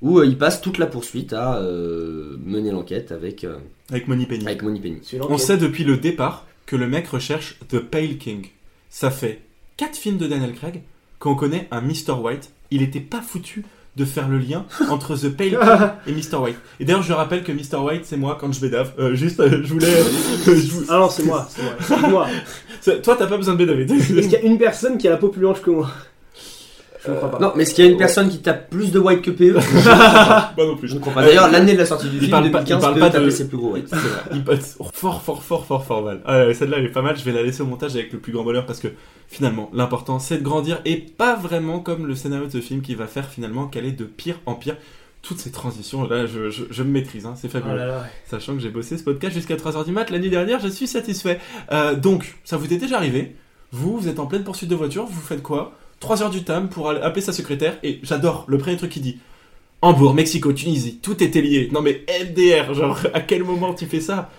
Où euh, il passe toute la poursuite à euh, mener l'enquête avec, euh, Avec Money Penny. avec Money Penny. C'est une On sait depuis le départ que le mec recherche The Pale King. Ça fait 4 films de Daniel Craig qu'on connaît un Mr. White. Il était pas foutu de faire le lien <laughs> entre The Pale King et Mr. White. Et d'ailleurs, je rappelle que Mr. White, c'est moi quand je bédave. Euh, juste, euh, je voulais. je vou- Ah non, c'est moi, c'est moi. Moi. <laughs> C'est- Toi, t'as pas besoin de bédaver. Est-ce qu'il y a une personne qui a la peau plus blanche que moi? Je ne crois pas. Non, mais est-ce qu'il y a une personne qui tape plus de white que PE Moi <laughs> non plus. Je ne crois pas. D'ailleurs, l'année de la sortie du Il film, parle pas- il 2015, parle PE pas de- tapait ses plus gros white. <laughs> C'est vrai. Il passe fort, fort, fort, fort, fort mal. Ah, ouais, Celle-là, elle est pas mal. Je vais la laisser au montage avec le plus grand bonheur parce que finalement, l'important, c'est de grandir et pas vraiment comme le scénario de ce film qui va faire finalement qu'aller de pire en pire. Toutes ces transitions, là, je, je, je me maîtrise, hein, c'est Oh fabuleux. là là. Sachant que j'ai bossé ce podcast jusqu'à 3h du mat l'année dernière, je suis satisfait. Euh, donc, ça vous est déjà arrivé? Vous, vous êtes en pleine poursuite de voiture, vous faites quoi? 3h du tam pour aller appeler sa secrétaire, et j'adore le premier truc qu'il dit. Hambourg, Mexico, Tunisie, tout était lié. Non mais MDR, genre, à quel moment tu fais ça?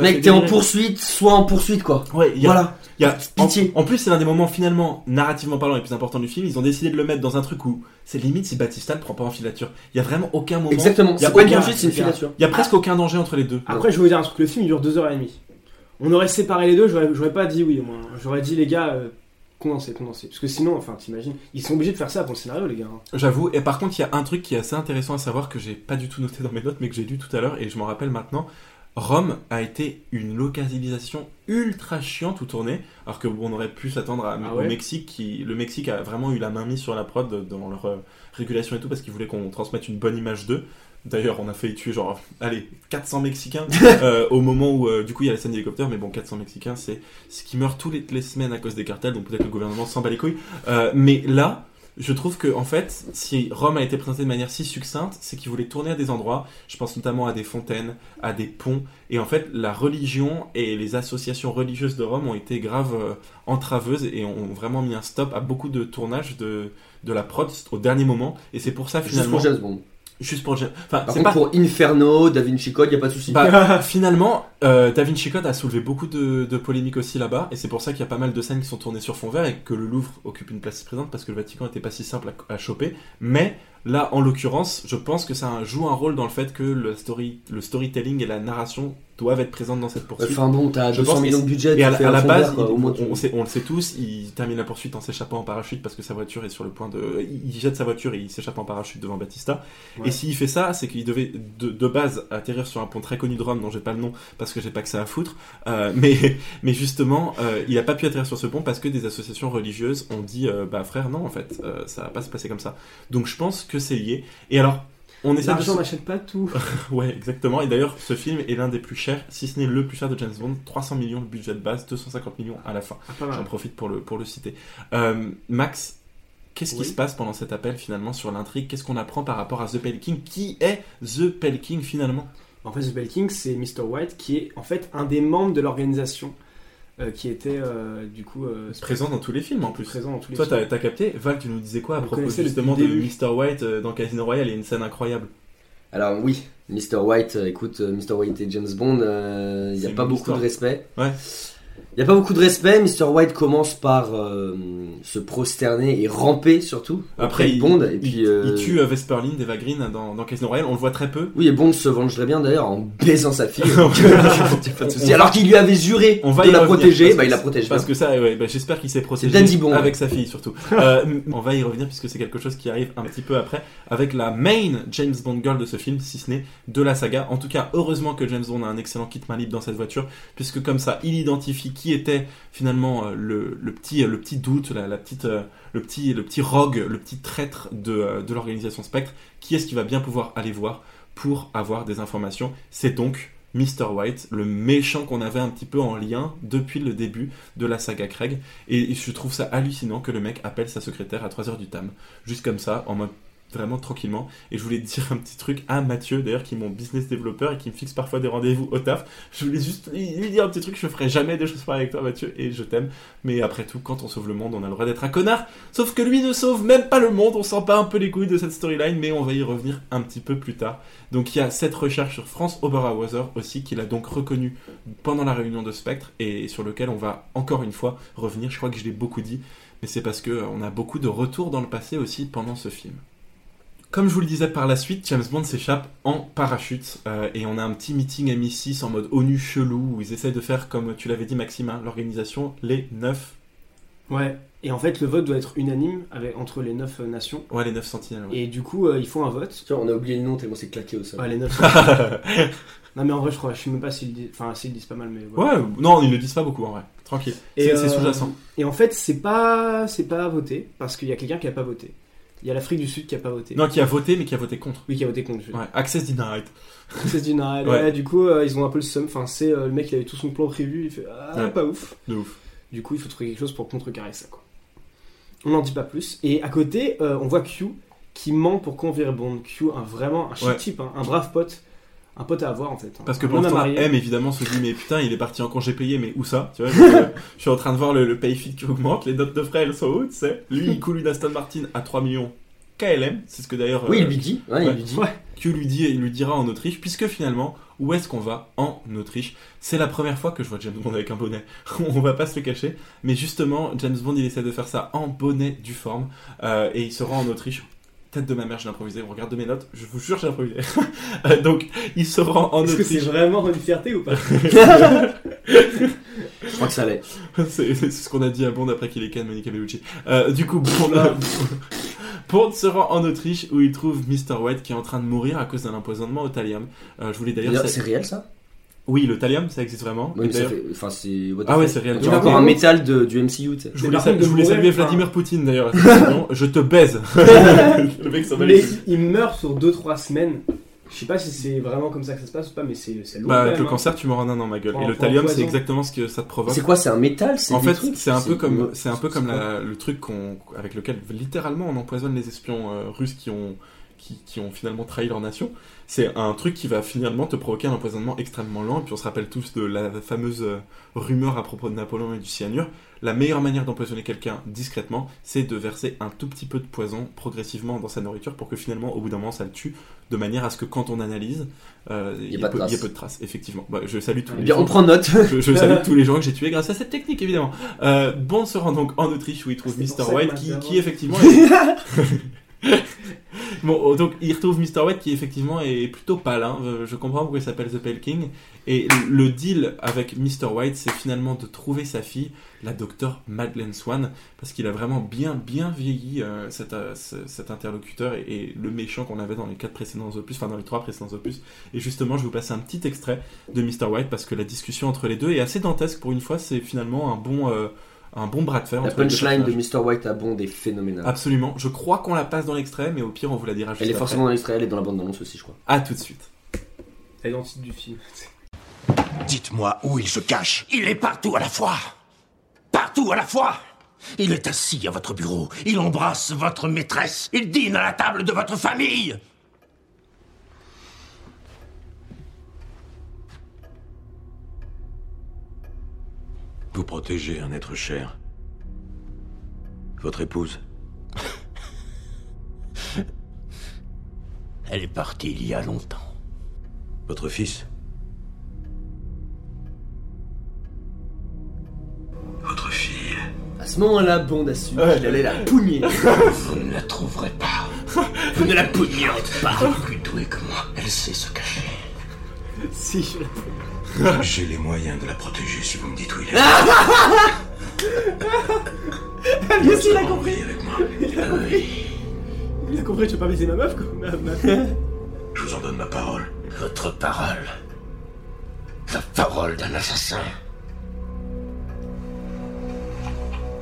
Mec, t'es en poursuite, soit en poursuite quoi. Ouais, il y a, Voilà. il y a Pitié. en plus, c'est l'un des moments finalement, narrativement parlant, les plus importants du film. Ils ont décidé de le mettre dans un truc où c'est limite si Batista ne prend pas en filature. Il y a vraiment aucun moment. Exactement. Il y a C'est pas une aucun- poursuite, c'est une il y a- filature. Il y a presque aucun danger entre les deux. Après, je vais vous dire un truc. Le film il dure 2h30. On aurait séparé les deux, j'aurais j'aurais pas dit oui au moins. J'aurais dit les gars, euh, condensez, condensez. Parce que sinon, enfin, t'imagines, ils sont obligés de faire ça pour le scénario, les gars. hein. J'avoue. Et par contre, il y a un truc qui est assez intéressant à savoir que j'ai pas du tout noté dans mes notes, mais que j'ai lu tout à l'heure et je m'en rappelle maintenant. Rome a été une localisation ultra chiante où tourner, alors que bon, on aurait pu s'attendre Ah au Mexique. Qui, le Mexique a vraiment eu la main mise sur la prod dans leur euh, régulation et tout parce qu'ils voulaient qu'on transmette une bonne image d'eux. D'ailleurs, on a failli tuer genre, allez, 400 Mexicains <laughs> euh, au moment où, euh, du coup, il y a la scène d'hélicoptère, mais bon, 400 Mexicains, c'est ce qui meurt toutes les, les semaines à cause des cartels, donc peut-être le gouvernement s'en bat les couilles. Euh, mais là, je trouve que en fait, si Rome a été présenté de manière si succincte, c'est qu'il voulait tourner à des endroits. Je pense notamment à des fontaines, à des ponts, et en fait, la religion et les associations religieuses de Rome ont été grave euh, entraveuses et ont vraiment mis un stop à beaucoup de tournages de de la prod au dernier moment. Et c'est pour ça Juste finalement. pour James Bond. Juste pour James- Enfin, Par c'est contre, pas. pour Inferno, Da Vinci Code, y a pas de souci. Bah, <laughs> finalement, euh, Da Vinci Code a soulevé beaucoup de, de polémiques aussi là-bas, et c'est pour ça qu'il y a pas mal de scènes qui sont tournées sur fond vert et que le Louvre occupe une place présente parce que le Vatican n'était pas si simple à, à choper. Mais là, en l'occurrence, je pense que ça joue un rôle dans le fait que le, story, le storytelling et la narration doivent être présentes dans cette poursuite. Enfin bon, t'as Je 200 pense millions de budget, Et à, la- à base, vert, quoi, il- au moins, on, on sait, on le sait tous, il termine la poursuite en s'échappant en parachute parce que sa voiture est sur le point de. Il il jette sa voiture et il s'échappe en parachute devant Batista. Ouais. Et s'il fait ça, c'est qu'il devait de, de base atterrir sur un pont très connu de Rome dont j'ai pas le nom parce que j'ai pas que ça à foutre. Euh, <laughs> mais, mais justement, euh, il a pas pu atterrir sur ce pont parce que des associations religieuses ont dit euh, bah frère, non, en fait, euh, ça va pas se passer comme ça. Donc je pense que c'est lié. Et alors. On essaie L'argent n'achète pas tout. <laughs> Ouais, exactement. Et d'ailleurs, ce film est l'un des plus chers, si ce n'est le plus cher de James Bond. 300 millions de budget de base, 250 millions à la fin. Ah. J'en profite pour le, pour le citer. Euh, Max, qu'est-ce qui se passe pendant cet appel finalement sur l'intrigue? Qu'est-ce qu'on apprend par rapport à The Pale King? Qui est The Pale King finalement? En fait, The Belking, c'est Mr. White qui est en fait un des membres de l'organisation euh, qui était euh, du coup euh, Présent dans tous les films en plus. présent dans tous les Toi, films. t'as t'as capté Val, tu nous disais quoi à Vous propos justement de. Mr. White euh, dans Casino Royale a une scène incroyable. Alors oui, Mr. White, euh, écoute, Mr. White et James Bond, euh, il n'y a pas beaucoup histoire. de respect. Ouais. Il n'y a pas beaucoup de respect. Mr. White commence par euh, se prosterner et ramper surtout. Après, il, Bond. Et il- puis, euh, il tue euh, Vesper Lynn d'Eva Green dans, dans Casino Royale. On le voit très peu. Oui, et Bond se vengerait bien d'ailleurs en baisant sa fille. <laughs> <laughs> Pas de. Alors qu'il lui avait juré On va de la revenir, protéger, bah il la protège Parce bien. que ça, ouais, bah, j'espère qu'il s'est protégé avec sa fille surtout. <laughs> Euh, on va y revenir puisque c'est quelque chose qui arrive un petit peu après avec la main James Bond girl de ce film, si ce n'est de la saga. En tout cas, heureusement que James Bond a un excellent kit main libre dans cette voiture puisque comme ça, il identifie qui était finalement euh, le, petit le petit doute, la, petite euh, le petit le petit rogue, le petit traître de, euh, de l'organisation Spectre. Qui est-ce qui va bien pouvoir aller voir pour avoir des informations C'est donc Mr. White, le méchant qu'on avait un petit peu en lien depuis le début de la saga Craig. Et je trouve ça hallucinant que le mec appelle sa secrétaire à 3h du tam. Juste comme ça, en mode vraiment tranquillement. Et je voulais dire un petit truc à Mathieu, d'ailleurs, qui est mon business développeur et qui me fixe parfois des rendez-vous au taf. Je voulais juste lui dire un petit truc, je ferai jamais des choses pareilles avec toi, Mathieu, et je t'aime. Mais après tout, quand on sauve le monde, on a le droit d'être un connard. Sauf que lui ne sauve même pas le monde, on sent pas un peu les couilles de cette storyline, mais on va y revenir un petit peu plus tard. Donc il y a cette recherche sur France Oberhauser aussi, qu'il a donc reconnu pendant la réunion de Spectre, et sur lequel on va encore une fois revenir. Je crois que je l'ai beaucoup dit, mais c'est parce que euh, a beaucoup de retours dans le passé aussi pendant ce film. Comme je vous le disais par la suite, James Bond s'échappe en parachute euh, et on a un petit meeting MI6 en mode ONU chelou où ils essaient de faire, comme tu l'avais dit Maxime, hein, l'organisation les 9, Ouais. Et en fait, le vote doit être unanime avec, entre les 9 nations. ouais, les 9 sentinelles. ouais. Et du coup, euh, ils font un vote. Tiens, on a oublié le nom tellement c'est claqué au sol. Ouais, les 9 <laughs> Non, mais en vrai, je crois, je sais même pas s'ils disent. Enfin, s'ils le disent pas mal, mais Ouais, non, ils ne le disent pas beaucoup en vrai. Tranquille. Et, C'est euh, sous-jacent. Et en fait, c'est pas, c'est pas à voter parce qu'il y a quelqu'un qui a pas voté. Il y a l'Afrique du Sud qui a pas voté. Non, qui a voté, mais qui a voté contre. Oui, qui a voté contre. je veux dire. Ouais, Access denied. C'est du United. Ouais. Ouais, du coup, euh, ils ont un peu le seum. Enfin, c'est euh, le mec, il avait tout son plan prévu. Il fait ah, Ouais. pas ouf. De ouf. Du coup, il faut trouver quelque chose pour contrecarrer ça, quoi. On n'en dit pas plus. Et à côté, euh, on voit Q qui ment pour convaincre Bond. Q, un, vraiment un type, hein, un brave pote. Un pote à avoir en fait. hein. Parce que marier. M évidemment se dit mais putain il est parti en congé payé mais où ça? Tu vois je, euh, je suis en train de voir le, le pay fit qui augmente les notes de frais elles sont où tu sais lui il coule une Aston Martin à 3 millions KLM c'est ce que d'ailleurs Oui, euh, il lui dit. Ouais, ouais. il lui dit. Ouais. Q lui dit il lui dira en Autriche puisque finalement où est-ce qu'on va en Autriche? C'est la première fois que je vois James Bond avec un bonnet <laughs> on va pas se le cacher mais justement James Bond il essaie de faire ça en bonnet du forme euh, et il se rend en Autriche tête de ma mère j'ai improvisé on regarde de mes notes je vous jure j'ai improvisé <laughs> Euh, donc il se rend en Est-ce que c'est Autriche vraiment une fierté ou pas <laughs> Je crois que ça allait. c'est c'est ce qu'on a dit à Bond après qu'il est can Monica Bellucci. Euh, du coup, Bond, <laughs> Bond se rend en Autriche où il trouve Mr. White qui est en train de mourir à cause d'un empoisonnement au thallium. Euh, je voulais d'ailleurs. C'est réel ça? Oui, le thallium, ça existe vraiment. Oui, Et mais ça fait. Enfin, c'est. what the Ah ouais, fuck. c'est réel. On dirait Mais encore un métal de, du MCU, tu sais. Je voulais, sa- je voulais saluer enfin- Vladimir Poutine d'ailleurs. <laughs> Je te baise. <laughs> le mec s'en les Mais il meurt sur 2-3 semaines. Je sais pas si c'est vraiment comme ça que ça se passe ou pas, mais c'est c'est lourd. Bah, quand avec même, le hein. cancer, tu meurs en un an, ma gueule. Pour Et un- le pour un thallium, c'est poison. exactement ce que ça te provoque. C'est quoi C'est un métal c'est En des fait, trucs c'est un peu comme c'est un peu c'est comme la- le truc qu'on avec lequel littéralement on empoisonne les espions euh, russes qui ont qui, qui ont finalement trahi leur nation. C'est un truc qui va finalement te provoquer un empoisonnement extrêmement lent. Et puis on se rappelle tous de la fameuse euh, rumeur à propos de Napoléon et du cyanure. La meilleure manière d'empoisonner quelqu'un discrètement, c'est de verser un tout petit peu de poison progressivement dans sa nourriture pour que finalement, au bout d'un moment, ça le tue, de manière à ce que quand on analyse, euh, il y, pas de peu- il y a traces. peu de traces. Effectivement. Bah, je salue tous Eh les bien, gens on prend note. <laughs> je, je salue tous les gens que j'ai tués grâce à cette technique, évidemment. Euh, Bond se rend donc en Autriche où il trouve Mr. White qui, qui effectivement est... <laughs> <laughs> <laughs> bon, oh, donc il retrouve Mr. White qui effectivement est plutôt pâle. Euh, Je comprends pourquoi il s'appelle The Pale King. Et le deal avec Mr. White, c'est finalement de trouver sa fille, la docteur Madeleine Swan, parce qu'il a vraiment bien, bien vieilli euh, cet, euh, ce- cet interlocuteur et, le méchant qu'on avait dans les quatre précédents opus, enfin dans les trois précédents opus. Et justement, je vais vous passer un petit extrait de Mr. White parce que la discussion entre les deux est assez dantesque pour une fois. C'est finalement un bon, un bon bras de fer. La entre les deux punchline de. Mr. White à Bond est phénoménale. Absolument. Je crois qu'on la passe dans l'extrait, mais au pire, on vous la dira juste Elle est après. forcément dans l'extrait, elle est dans la bande d'annonce aussi, je crois. À tout de suite. Elle est dans le titre du film. Dites-moi où il se cache. Il est partout à la fois. Partout à la fois. Il est assis à votre bureau. Il embrasse votre maîtresse. Il dîne à la table de votre famille. Protéger un être cher. Votre épouse. <laughs> Elle est partie il y a longtemps. Votre fils. Votre fille. À ce moment-là, Bond a su Ouais. qu'il allait la pougner. <laughs> Vous ne la trouverez pas. <laughs> Vous ne la poignarez pas. Plus douée que moi, elle sait se cacher. si, je la- J'ai les moyens de la protéger si vous me dites où il est. <laughs> Lui aussi, il a compris. avec moi. Il a compris. Il a compris, tu veux pas baiser ma meuf, quoi. Ma- ma- Je vous en donne ma parole. Votre parole. La parole d'un assassin.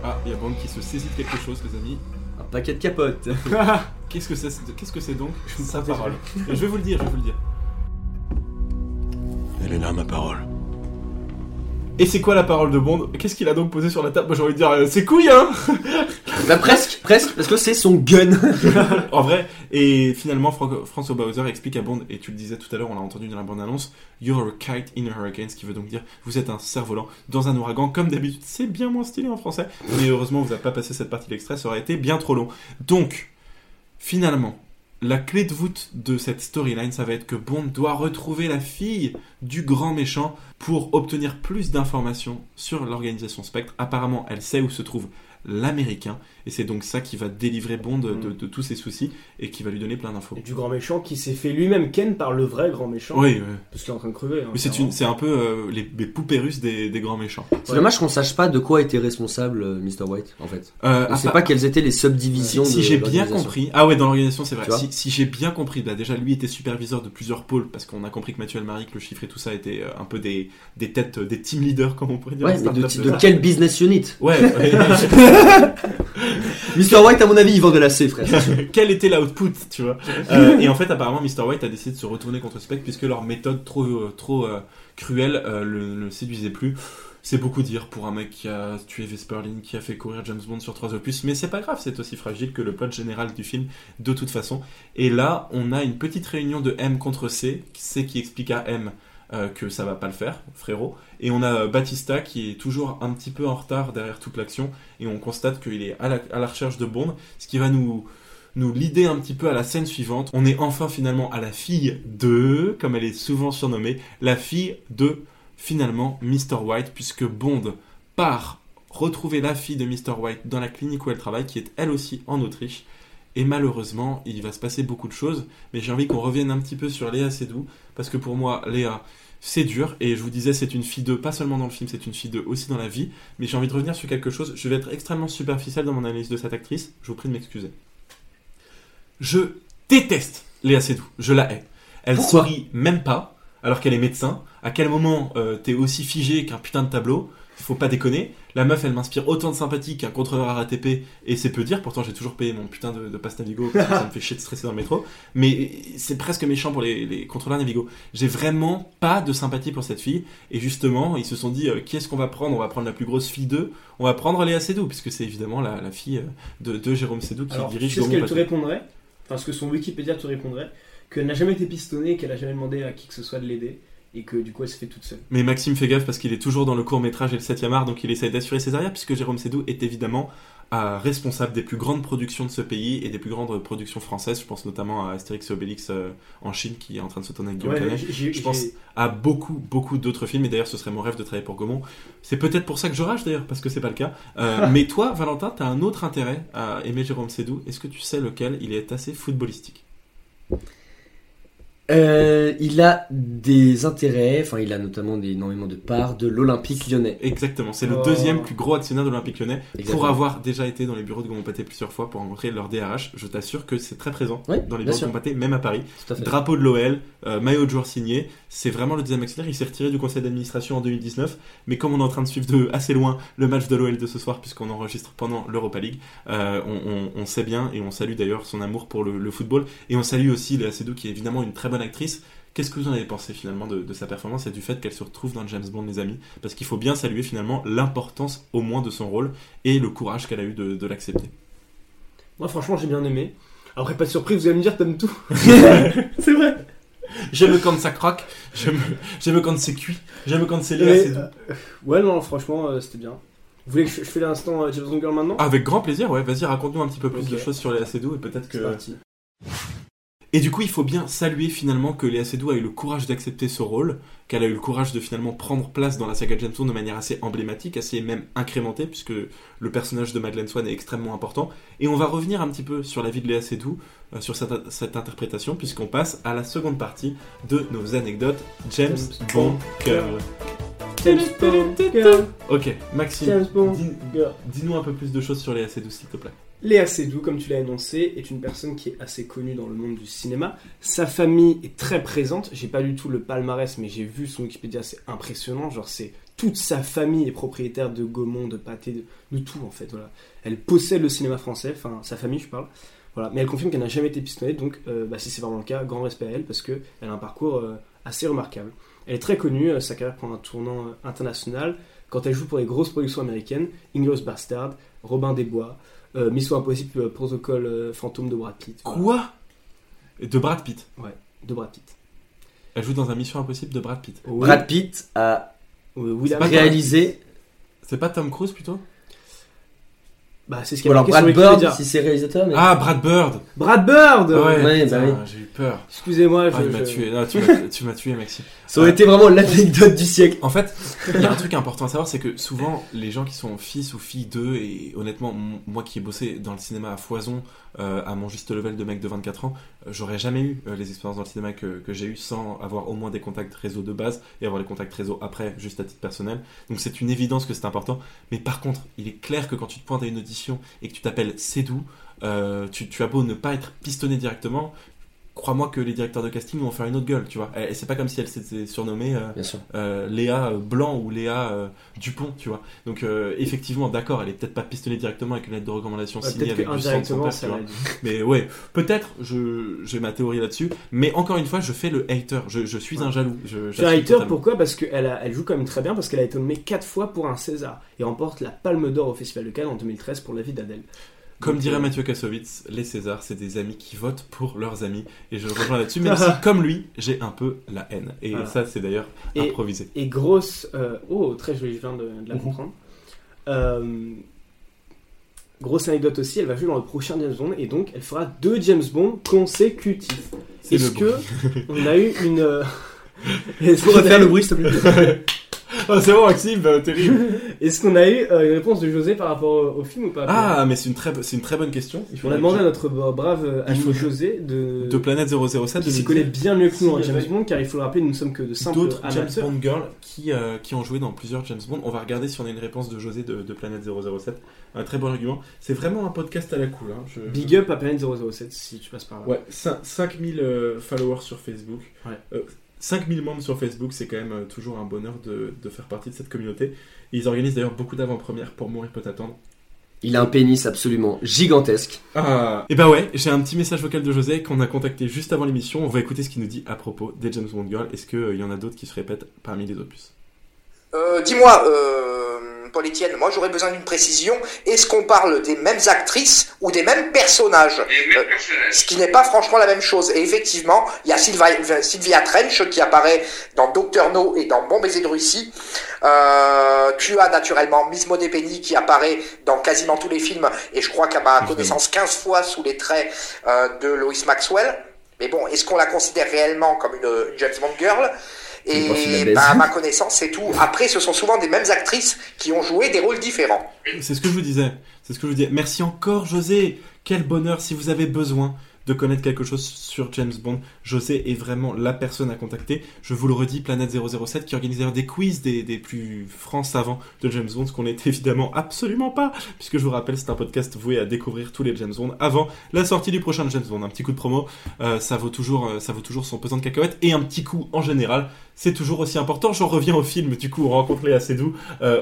Ah, il y a Bond qui se saisit de quelque chose, les amis. Un paquet de capotes. <laughs> Qu'est-ce que c'est Qu'est-ce que c'est donc? Sa parole. Je vais vous le dire, je vais vous le dire. Est là, ma parole. Et c'est quoi la parole de Bond? Qu'est-ce qu'il a donc posé sur la table? Moi j'ai envie de dire, euh, c'est couille, hein <laughs> bah presque, presque, parce que c'est son gun. <laughs> En vrai, et finalement, François Bowser explique à Bond, et tu le disais tout à l'heure, on l'a entendu dans la bande-annonce, You're a kite in a hurricane, ce qui veut donc dire, vous êtes un cerf-volant dans un ouragan, comme d'habitude. C'est bien moins stylé en français, mais heureusement, vous n'avez pas passé cette partie de l'extrait, ça aurait été bien trop long. Donc, finalement, la clé de voûte de cette storyline, ça va être que Bond doit retrouver la fille du grand méchant pour obtenir plus d'informations sur l'organisation Spectre. Apparemment, elle sait où se trouve l'américain, et c'est donc ça qui va délivrer Bond de, de- de tous ses soucis et qui va lui donner plein d'infos. Et du grand méchant qui s'est fait lui-même ken par le vrai grand méchant. Oui, oui. Parce qu'il est en train de crever. hein, mais c'est clairement. une, c'est un peu euh, les, les poupées russes des, des grands méchants. C'est dommage qu'on sache pas de quoi était responsable euh, Mr. White, en fait. Euh, On à sait pas quelles étaient les subdivisions Si de j'ai bien compris, ah ouais, dans l'organisation, c'est vrai. Si, si j'ai bien compris, bah déjà lui était superviseur de plusieurs pôles parce qu'on a compris que Mathieu Almaric, le chiffre et tout ça était euh, un peu des, des têtes, euh, des team leaders, comme on pourrait dire. Ouais, de, start-up, de quel business unit? Ouais. <laughs> <laughs> Mr. White, à mon avis, il vend de la C, frère. <laughs> Quel était l'output, tu vois Euh, <laughs> Et en fait, apparemment, Mr. White a décidé de se retourner contre Spectre puisque leur méthode trop, euh, trop euh, cruelle euh, le, le séduisait plus. C'est beaucoup dire pour un mec qui a tué Vesperlin, qui a fait courir James Bond sur trois opus, mais c'est pas grave, c'est aussi fragile que le plot général du film, de toute façon. Et là, on a une petite réunion de M contre C, C qui explique à M euh, que ça va pas le faire, frérot. Et on a euh, Batista qui est toujours un petit peu en retard derrière toute l'action, et on constate qu'il est à la, à la recherche de Bond, ce qui va nous nous l'idée un petit peu à la scène suivante. On est enfin finalement à la fille de, comme elle est souvent surnommée, la fille de finalement Mr. White, puisque Bond part retrouver la fille de Mr. White dans la clinique où elle travaille, qui est elle aussi en Autriche. Et malheureusement, il va se passer beaucoup de choses, mais j'ai envie qu'on revienne un petit peu sur Léa Seydoux, parce que pour moi, Léa, c'est dur, et je vous disais, c'est une fille de, pas seulement dans le film, c'est une fille de aussi dans la vie, mais j'ai envie de revenir sur quelque chose, je vais être extrêmement superficiel dans mon analyse de cette actrice, je vous prie de m'excuser. Je déteste Léa Seydoux, je la hais. Elle Pourquoi? sourit même pas, alors qu'elle est médecin. À quel moment euh, t'es aussi figé qu'un putain de tableau? Faut pas déconner. La meuf, elle m'inspire autant de sympathie qu'un contrôleur RATP, et c'est peu dire. Pourtant, j'ai toujours payé mon putain de, de passe Navigo, parce que ça me fait chier de stresser dans le métro. Mais c'est presque méchant pour les, les contrôleurs Navigo. J'ai vraiment pas de sympathie pour cette fille, et justement, ils se sont dit, euh, qui est-ce qu'on va prendre? On va prendre la plus grosse fille d'eux. On va prendre Léa Seydoux, puisque c'est évidemment la, la fille euh, de, de Jérôme Seydoux qui Alors, dirige sais ce Gaumont qu'elle te répondrait? Enfin, ce que son Wikipédia te répondrait Qu'elle n'a jamais été pistonnée, qu'elle a jamais demandé à qui que ce soit de l'aider, et que du coup elle se fait toute seule. Mais Maxime fait gaffe parce qu'il est toujours dans le court métrage et le 7 art, donc il essaye d'assurer ses arrières, puisque Jérôme Sédou est évidemment euh, responsable des plus grandes productions de ce pays et des plus grandes productions françaises. Je pense notamment à Astérix et Obélix euh, en Chine qui est en train de se tourner avec Guillaume Ouais, Je pense à beaucoup, beaucoup d'autres films, et d'ailleurs ce serait mon rêve de travailler pour Gaumont. C'est peut-être pour ça que je rage d'ailleurs, parce que c'est pas le cas. Euh, <laughs> mais toi, Valentin, t'as un autre intérêt à aimer Jérôme Sédou. Est-ce que tu sais lequel Il est assez footballistique? Euh, il a des intérêts, enfin il a notamment des, énormément de parts de l'Olympique lyonnais. Exactement, c'est le Oh. deuxième plus gros actionnaire de l'Olympique lyonnais. Pour avoir déjà été dans les bureaux de Gaumont Pâté plusieurs fois pour rencontrer leur DRH, je t'assure que c'est très présent dans les bureaux de sûr. Gaumont Pâté, même à Paris. À. Drapeau de l'OL, euh, maillot de joueur signé, c'est vraiment le deuxième actionnaire. Il s'est retiré du conseil d'administration en 2019, mais comme on est en train de suivre de assez loin le match de l'OL de ce soir, puisqu'on enregistre pendant l'Europa League, euh, on, on- on sait bien et on salue d'ailleurs son amour pour le, le football. Et on salue aussi Léa Seydoux, qui est évidemment une très bonne actrice. Qu'est-ce que vous en avez pensé finalement de, de sa performance et du fait qu'elle se retrouve dans James Bond, les amis? Parce qu'il faut bien saluer finalement l'importance au moins de son rôle et le courage qu'elle a eu de, de l'accepter. Moi franchement j'ai bien aimé. Après pas de surprise, vous allez me dire t'aimes tout. <laughs> c'est vrai. J'aime quand ça croque, j'aime quand c'est cuit, j'aime quand c'est Seydoux. euh, ouais, non, franchement, euh, c'était bien. Vous voulez que je, je fais l'instant euh, James Bond Girl maintenant? Avec grand plaisir, ouais, vas-y, raconte-nous un petit peu plus de choses sur Léa Seydoux et peut-être que. Et du coup, il faut bien saluer finalement que Léa Seydoux a eu le courage d'accepter ce rôle, qu'elle a eu le courage de finalement prendre place dans la saga James Bond de manière assez emblématique, assez même incrémentée, puisque le personnage de Madeleine Swan est extrêmement important. Et on va revenir un petit peu sur la vie de Léa Seydoux, euh, sur cette, cette interprétation, puisqu'on passe à la seconde partie de nos anecdotes James, James Bond Girl. James Bond Girl. Ok, Maxime, dis- dis-nous un peu plus de choses sur Léa Seydoux, s'il te plaît. Léa Seydoux, comme tu l'as énoncé, est une personne qui est assez connue dans le monde du cinéma. Sa famille est très présente. J'ai pas du tout le palmarès, mais j'ai vu son Wikipédia, c'est impressionnant. Genre, c'est toute sa famille est propriétaire de Gaumont, de Pâté, de, tout en fait. Voilà. Elle possède le cinéma français, enfin sa famille, je parle. Voilà. Mais elle confirme qu'elle n'a jamais été pistonnée, donc euh, bah, si c'est vraiment le cas, grand respect à elle parce que elle a un parcours euh, assez remarquable. Elle est très connue, euh, sa carrière prend un tournant international quand elle joue pour les grosses productions américaines, Inglourious Bastard, Robin des Bois, Mission Impossible, euh, Protocole euh, Fantôme de Brad Pitt. Voilà. Quoi? De Brad Pitt? Ouais, de Brad Pitt. Elle joue dans un Mission Impossible de Brad Pitt. Oui. Brad Pitt a Oui, William- pas réalisé. C'est pas Tom Cruise plutôt? Bah, c'est ce qu'il Ou y a alors marqué Brad Bird, si c'est réalisateur. Mais... Ah, Brad Bird Brad Bird Ouais, Ouais, bah oui. Peur. Excusez-moi, Ah, je, il m'a je- tué. Non, tu m'as <laughs> tu m'as tué, Maxime. Ça aurait été vraiment l'anecdote du siècle. En fait, il y a un truc important à savoir, c'est que souvent, les gens qui sont fils ou filles d'eux, et honnêtement, moi qui ai bossé dans le cinéma à foison, euh, à mon juste level de mec de 24 ans, euh, j'aurais jamais eu euh, les expériences dans le cinéma que, que j'ai eu sans avoir au moins des contacts réseau de base et avoir les contacts réseau après, juste à titre personnel. Donc c'est une évidence que c'est important. Mais par contre, il est clair que quand tu te pointes à une audition et que tu t'appelles Cédou, tu, tu as beau ne pas être pistonné directement, crois-moi que les directeurs de casting vont faire une autre gueule, tu vois. Et c'est pas comme si elle s'était surnommée euh, Bien sûr. euh, Léa euh, Blanc ou Léa euh, Dupont, tu vois. Donc euh, effectivement, d'accord, elle est peut-être pas pistonnée directement avec une lettre de recommandation Ouais, signée avec du sang de son père, tu vois. <laughs> Mais ouais, peut-être, j'ai ma théorie là-dessus. Mais encore une fois, je fais le hater. Je, je suis un jaloux. Je, Je suis un hater, totalement. pourquoi? Parce qu'elle elle joue quand même très bien, parce qu'elle a été nommée 4 fois pour un César et remporte la Palme d'Or au Festival de Cannes en 2013 pour la vie d'Adèle. Comme dirait euh, Mathieu Kassovitz, les Césars, c'est des amis qui votent pour leurs amis. Et je le rejoins là-dessus, <laughs> même si, comme lui, j'ai un peu la haine. Et Voilà. ça, c'est d'ailleurs Et- improvisé. Et grosse. euh, oh, très joli, je viens de, de la comprendre. Euh, grosse anecdote aussi, elle va jouer dans le prochain James Bond et donc elle fera deux James Bond consécutifs. C'est Est-ce que <laughs> on a eu une. Est-ce qu'on a <laughs> faire le bruit, s'il te plaît? Ah, c'est bon, Maxime, bah, terrible. <laughs> Est-ce qu'on a eu euh, une réponse de José par rapport au, au film ou pas Ah, mais c'est une très, c'est une très bonne question. Il On a demandé à notre brave euh, ami José de. de Planète 007 de qui s'y connaît bien mieux que nous y James Bond, car il faut le rappeler, nous ne sommes que de simples d'autres James. Bond girls qui, euh, qui ont joué dans plusieurs James Bond. On va regarder si on a une réponse de José de, de Planète 007. Un très bon argument. C'est vraiment un podcast à la cool. Hein. Je- Big up à Planète 007 si tu passes par là. Ouais, cin- 5000 euh, followers sur Facebook. Ouais. Euh, 5000 membres sur Facebook, c'est quand même euh, toujours un bonheur de, de faire partie de cette communauté. Et ils organisent d'ailleurs beaucoup d'avant-premières pour Mourir peut attendre. Il a un pénis absolument gigantesque. Ah Et bah ouais, j'ai un petit message vocal de José qu'on a contacté juste avant l'émission. On va écouter ce qu'il nous dit à propos des James Bond Girls. Est-ce qu'il y en a d'autres qui se répètent parmi les autres puces Euh, Dis-moi, euh, Paul Etienne, moi j'aurais besoin d'une précision. Est-ce qu'on parle des mêmes actrices ou des mêmes personnages? Euh, Ce qui n'est pas franchement la même chose. Et effectivement, il y a Sylvia, Sylvia Trench qui apparaît dans Docteur No et dans Bon baiser de Russie. Euh, tu as naturellement Miss Monet Penny qui apparaît dans quasiment tous les films et je crois qu'à ma connaissance 15 fois sous les traits euh, de Lois Maxwell. Mais bon, est-ce qu'on la considère réellement comme une, une James Bond girl? Et bah, à ma connaissance, c'est tout. Après, ce sont souvent des mêmes actrices qui ont joué des rôles différents. C'est ce que je vous disais. C'est ce que je vous disais. Merci encore, José. Quel bonheur si vous avez besoin de connaître quelque chose sur James Bond. José est vraiment la personne à contacter. Je vous le redis, Planète 007 qui organise d'ailleurs des quiz des, des plus francs savants de James Bond, ce qu'on n'est <laughs> évidemment absolument pas, puisque je vous rappelle, c'est un podcast voué à découvrir tous les James Bond avant la sortie du prochain James Bond. Un petit coup de promo, euh, ça vaut toujours, euh, ça vaut toujours son pesant de cacahuètes et un petit coup en général. C'est toujours aussi important. J'en reviens au film, du coup, rencontrer assez doux euh,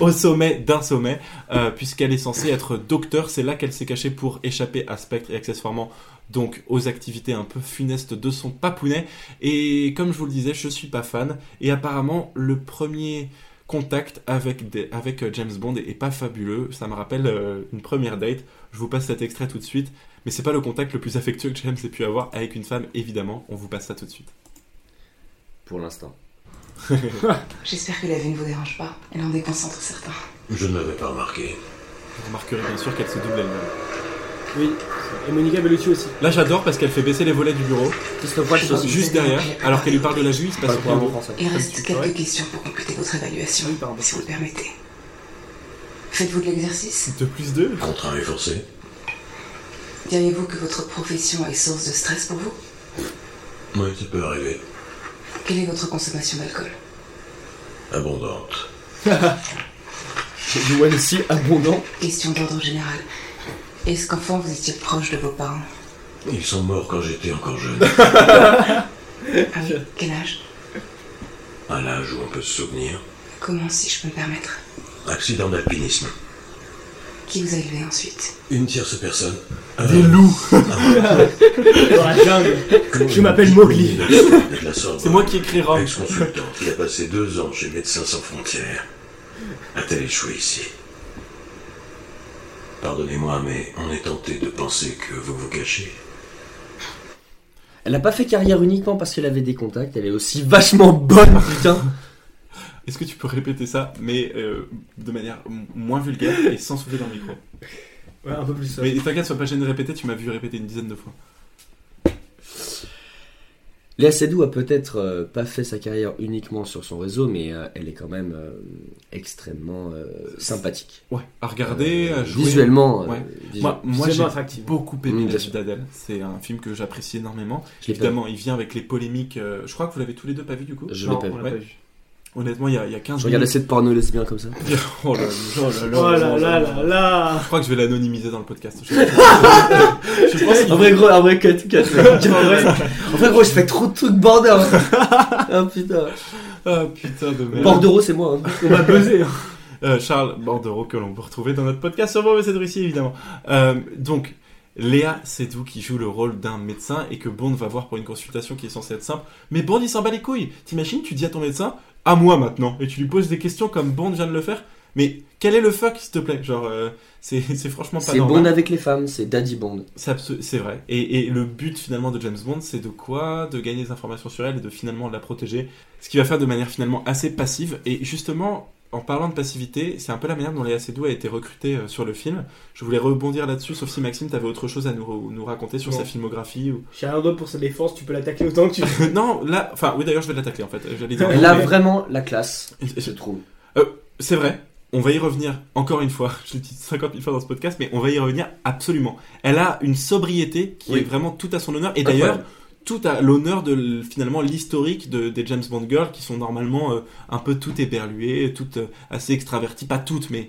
au, sommet d'un sommet, euh, puisqu'elle est censée être docteur. C'est là qu'elle s'est cachée pour échapper à Spectre et accessoirement donc aux activités un peu funestes de son papounet. Et comme je vous le disais, je suis pas fan. Et apparemment, le premier contact avec, euh, James Bond est, est pas fabuleux. Ça me rappelle euh, une première date. Je vous passe cet extrait tout de suite. Mais c'est pas le contact le plus affectueux que James ait pu avoir avec une femme, évidemment. On vous passe ça tout de suite. Pour l'instant. <laughs> J'espère que la vue ne vous dérange pas. Elle en déconcentre certains. Je ne l'avais pas remarqué. Vous remarquerez bien sûr qu'elle se double elle-même. Oui. Et Monica Bellucci aussi. Là, j'adore parce qu'elle fait baisser les volets du bureau. Christophe aussi. Juste derrière, alors qu'elle lui parle de la vue, il se passe rien. Il reste quelques Ouais. questions pour compléter votre évaluation, Oui, pardon. si vous le permettez. Faites-vous de l'exercice? De plus deux Contraint et forcé. Diriez-vous que votre profession est source de stress pour vous? Oui, ça peut arriver. Quelle est votre consommation d'alcool? Abondante. <laughs> Du one si abondant. Question d'ordre général. Est-ce qu'enfant vous étiez proche de vos parents? Ils sont morts quand j'étais encore jeune. <laughs> Ah oui, quel âge? À l'âge où on peut se souvenir. Comment, si je peux me permettre? Accident d'alpinisme. Qui vous a élevé ensuite Une tierce personne. Des loups <laughs> Dans la jungle. Je m'appelle Mowgli. C'est moi qui écris Rome. Ex-consultant qui a passé deux ans chez Médecins Sans Frontières. A-t-elle échoué ici? Pardonnez-moi, mais on est tenté de penser que vous vous cachez. Elle a pas fait carrière uniquement parce qu'elle avait des contacts, elle est aussi vachement bonne, putain. Est-ce que tu peux répéter ça, mais euh, de manière moins vulgaire et sans souffler dans le micro? Ouais, un peu plus ça. Mais t'inquiète, sois pas gêné de répéter, tu m'as vu répéter une dizaine de fois. Léa Seydoux a peut-être euh, pas fait sa carrière uniquement sur son réseau, mais euh, elle est quand même euh, extrêmement euh, sympathique. Ouais, à regarder, Euh, à jouer. Visuellement, euh, Ouais. Moi, moi j'ai beaucoup aimé Mm, La vie d'Adèle. C'est un film que j'apprécie énormément. Évidemment, il vient avec les polémiques. euh, je crois que vous l'avez tous les deux pas vu du coup? Je l'ai pas vu. Honnêtement, il y a, il y a 15 Je regarde minutes. assez de porno lesbien comme ça. <laughs> Oh là là, oh là là, Oh là là là là Je crois que je vais l'anonymiser dans le podcast. Je, je <laughs> pense qu'il En vrai, gros, en vrai, cut, cut. en, vrai, en vrai, gros, je fais trop de trucs border. <laughs> ah putain. Ah putain de merde. Bordereau, c'est moi. hein. On va buzzer. hein. Euh, Charles Bordereau que l'on peut retrouver dans notre podcast sur Bob et Russie évidemment. Euh, donc Léa Seydoux qui joue le rôle d'un médecin et que Bond va voir pour une consultation qui est censée être simple. Mais Bond il s'en bat les couilles. T'imagines, tu dis à ton médecin, à moi maintenant, et tu lui poses des questions comme Bond vient de le faire. Mais quel est le fuck s'il te plaît? Genre euh, c'est <laughs> c'est franchement pas C'est normal. Bond avec les femmes, c'est Daddy Bond. C'est c'est vrai. Et, et le but finalement de James Bond, c'est de quoi? De gagner des informations sur elle et de finalement la protéger. Ce qu'il va faire de manière finalement assez passive. Et justement, en parlant de passivité, c'est un peu la manière dont Léa Seydoux a été recrutée euh, sur le film. Je voulais rebondir là-dessus, sauf si Maxime, t'avais autre chose à nous, nous raconter sur Non. sa filmographie. Ou... J'ai rien d'autre pour sa défense, tu peux l'attaquer autant que tu veux. <laughs> non, là, enfin, oui d'ailleurs, je vais l'attaquer en fait. Dire. Elle a mais- vraiment la classe, je trouve. Euh, c'est vrai. On va y revenir encore une fois. <laughs> Je l'ai dit 50 000 fois dans ce podcast, mais on va y revenir absolument. Elle a une sobriété qui Oui. est vraiment tout à son honneur. Et d'ailleurs, tout à l'honneur de finalement l'historique de, des James Bond girls qui sont normalement euh, un peu toutes éberluées, toutes euh, assez extraverties, pas toutes, mais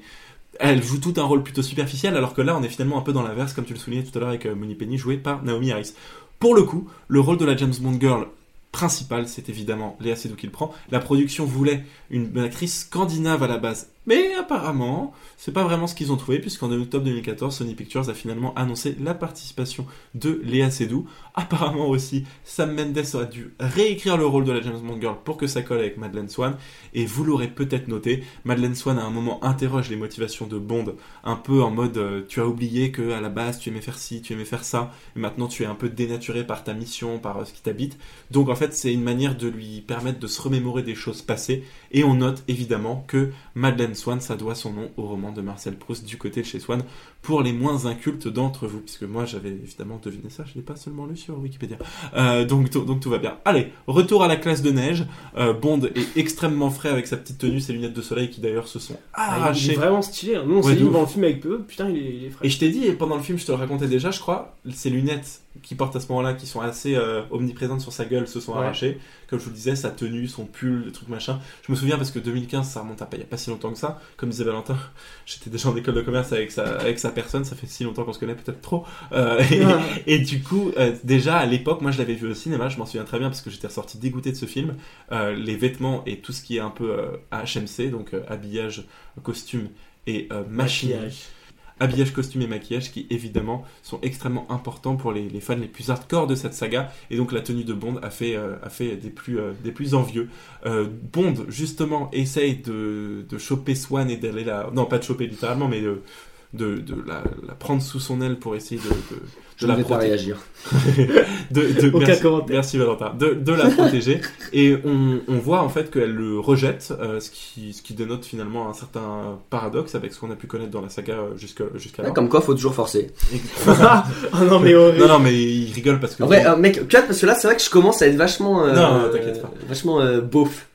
elles jouent tout un rôle plutôt superficiel, alors que là, on est finalement un peu dans l'inverse, comme tu le soulignais tout à l'heure avec euh, Moni Penny, jouée par Naomi Harris. Pour le coup, le rôle de la James Bond girl principale, c'est évidemment Léa Seydoux qui le prend. La production voulait une actrice scandinave à la base. Mais apparemment, c'est pas vraiment ce qu'ils ont trouvé, puisqu'en octobre 2014, Sony Pictures a finalement annoncé la participation de Léa Seydoux. Apparemment aussi, Sam Mendes aurait dû réécrire le rôle de la James Bond Girl pour que ça colle avec Madeleine Swan. Et vous l'aurez peut-être noté, Madeleine Swan à un moment interroge les motivations de Bond, un peu en mode euh, tu as oublié que à la base tu aimais faire ci, tu aimais faire ça, et maintenant tu es un peu dénaturé par ta mission, par euh, ce qui t'habite. Donc en fait, c'est une manière de lui permettre de se remémorer des choses passées. Et on note évidemment que Madeleine Swan, ça doit son nom au roman de Marcel Proust du côté de chez Swan, pour les moins incultes d'entre vous, puisque moi j'avais évidemment deviné ça, je l'ai pas seulement lu sur Wikipédia. Euh, donc, tout- donc tout va bien. Allez, retour à la classe de neige. Euh, Bond est extrêmement frais avec sa petite tenue, ses lunettes de soleil qui d'ailleurs se sont Ah, il est arrachées. vraiment stylé. hein. Nous, on Ouais, s'est dit dans le film avec peu, putain, il est, il est frais. Et je t'ai dit, et pendant le film, je te le racontais déjà, je crois, ces lunettes qu'il porte à ce moment-là, qui sont assez euh, omniprésentes sur sa gueule, se sont Ouais. arrachées. Comme je vous le disais, sa tenue, son pull, le truc machin. Je me souviens parce que 2015, ça remonte à pas, il y a pas si longtemps que ça. Comme disait Valentin, <laughs> j'étais déjà en école de commerce avec sa, avec sa personne, ça fait si longtemps qu'on se connaît, peut-être trop. Euh, et, Ouais. et du coup, euh, déjà à l'époque, moi je l'avais vu au cinéma, je m'en souviens très bien parce que j'étais ressorti dégoûté de ce film. Euh, les vêtements et tout ce qui est un peu HMC, donc habillage, costume et. Maquillage. habillage, costume et maquillage qui évidemment sont extrêmement importants pour les, les fans les plus hardcore de cette saga. Et donc la tenue de Bond a fait, euh, a fait des, plus, euh, des plus envieux. Euh, Bond justement essaye de, de choper Swan et d'aller la... Non pas de choper littéralement mais de, de, de la, la prendre sous son aile pour essayer de, de, Je de pas protéger. réagir. <laughs> de, merci, commentaire. merci Valentin. De, de la protéger. Et on, on voit en fait qu'elle le rejette, euh, ce, qui, ce qui dénote finalement un certain paradoxe avec ce qu'on a pu connaître dans la saga euh, jusque- jusqu'à Ouais, là. comme quoi, faut toujours forcer. <laughs> Ah non, mais horrible. non, non, mais il rigole parce que. En vrai, euh, mec, parce que là, c'est vrai que je commence à être vachement. euh, Non, t'inquiète pas. Vachement euh, beauf.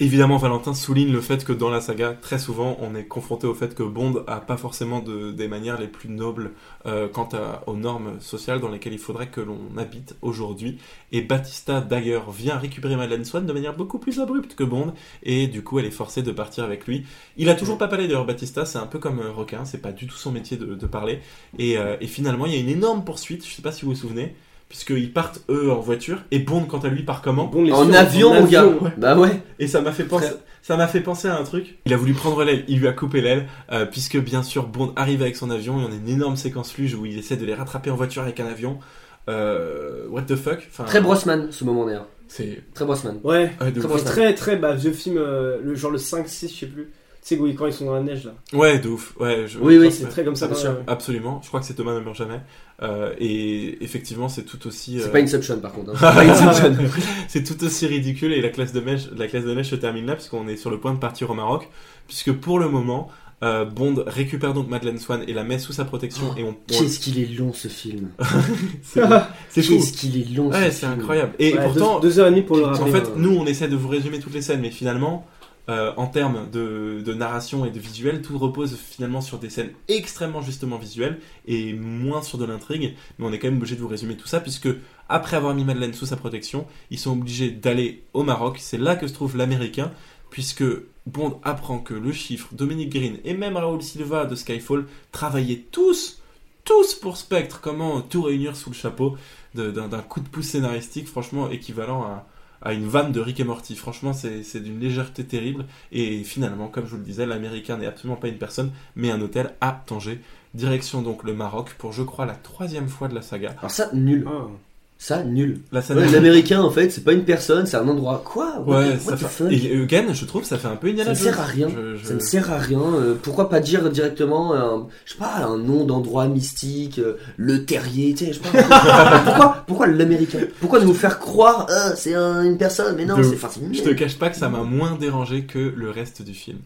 Évidemment, Valentin souligne le fait que dans la saga, très souvent, on est confronté au fait que Bond a pas forcément de, des manières les plus nobles euh, quant aux normes sociales dans lesquelles il faudrait que l'on habite aujourd'hui. Et Batista, d'ailleurs, vient récupérer Madeleine Swan de manière beaucoup plus abrupte que Bond, et du coup, elle est forcée de partir avec lui. Il a toujours pas parlé d'ailleurs, Batista, c'est un peu comme un requin, c'est pas du tout son métier de, de parler. Et, euh, et finalement, il y a une énorme poursuite, je sais pas si vous vous souvenez, puisqu'ils partent eux en voiture, et Bond, quant à lui, part comment Bond les En suit avion, mon gars. ouais. Bah ouais. et ça m'a fait penser, Frère. ça m'a fait penser à un truc. Il a voulu prendre l'aile, il lui a coupé l'aile, euh, puisque bien sûr Bond arrive avec son avion, il y en a une énorme séquence luge où il essaie de les rattraper en voiture avec un avion. Euh, what the fuck? Enfin, Très Brosman, ce moment d'ailleurs. C'est Très Brosman. Ouais. Très, très, bah, vieux film, euh, le, genre le 5, 6, je sais plus. Sais, quand ils sont dans la neige, là. Ouais, de ouf. Ouais, je- Oui, oui. C'est très comme ça. Bien sûr. Absolument. Je crois que c'est Thomas ne meurt jamais. Euh, et effectivement, c'est tout aussi. C'est euh, pas Inception par contre. hein. <laughs> C'est pas Inception. <laughs> c'est tout aussi ridicule et la classe de neige, la classe de neige se termine là puisqu'on est sur le point de partir au Maroc, puisque pour le moment, euh, Bond récupère donc Madeleine Swan et la met sous sa protection et on. on- Qu'est-ce qu'il est long ce film. <laughs> c'est c'est fou. Qu'est-ce qu'il est long. Ouais, ce c'est film. incroyable. Et Ouais, pourtant, deux, deux heures et demie pour le en rappeler. fait, hein. nous, on essaie de vous résumer toutes les scènes, mais finalement, euh, en termes de, narration et de visuel, tout repose finalement sur des scènes extrêmement justement visuelles et moins sur de l'intrigue. Mais on est quand même obligé de vous résumer tout ça, puisque après avoir mis Madeleine sous sa protection, ils sont obligés d'aller au Maroc. C'est là que se trouve l'Américain, puisque Bond apprend que le chiffre, Dominique Green et même Raoul Silva de Skyfall travaillaient tous, tous pour Spectre. Comment tout réunir sous le chapeau d'un coup de pouce scénaristique, franchement équivalent à à une vanne de Rick et Morty. Franchement, c'est c'est d'une légèreté terrible. Et finalement, comme je vous le disais, l'Américain n'est absolument pas une personne, mais un hôtel à Tanger. Direction donc le Maroc pour, je crois, la troisième fois de la saga. Alors ça, nul. Ah. Ça, nul. La scène- Ouais, L'américain, en fait, c'est pas une personne, c'est un endroit. Quoi? What Ouais, the- ça what the fait... fuck? Et Eugen, je trouve, ça fait un peu Indiana Ça ne sert à rien. Je- je- Ça ne sert à rien. euh, pourquoi pas dire directement, un, je sais pas, un nom d'endroit mystique, euh, le terrier, tu sais, je sais pas. <laughs> pourquoi, pourquoi l'américain? Pourquoi nous faire croire, ah, c'est un- une personne? Mais non, c'est Je te cache pas que ça m'a moins dérangé que le reste du film.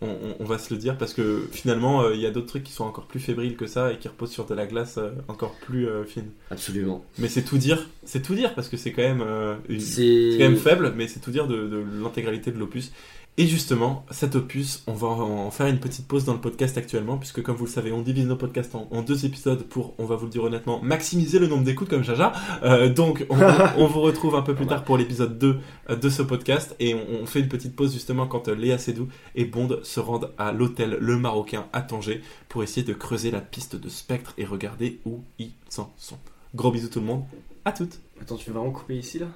On, on- on va se le dire parce que finalement, euh, il y a d'autres trucs qui sont encore plus fébriles que ça et qui reposent sur de la glace euh, encore plus euh, fine. Absolument. Mais c'est tout dire, c'est tout dire parce que c'est quand même euh, une- C'est quand même faible, mais c'est tout dire de, de l'intégralité de l'opus. Et justement, cet opus, on va en faire une petite pause dans le podcast actuellement, puisque comme vous le savez, on divise nos podcasts en, en deux épisodes pour, on va vous le dire honnêtement, maximiser le nombre d'écoutes comme Jaja. Euh, donc, on, <laughs> on vous retrouve un peu plus tard pour l'épisode 2 euh, de ce podcast, et on, on fait une petite pause justement quand euh, Léa Seydoux et Bond se rendent à l'hôtel Le Marocain à Tanger pour essayer de creuser la piste de Spectre et regarder où ils en sont. Gros bisous tout le monde, à toutes. Attends, tu veux vraiment couper ici là?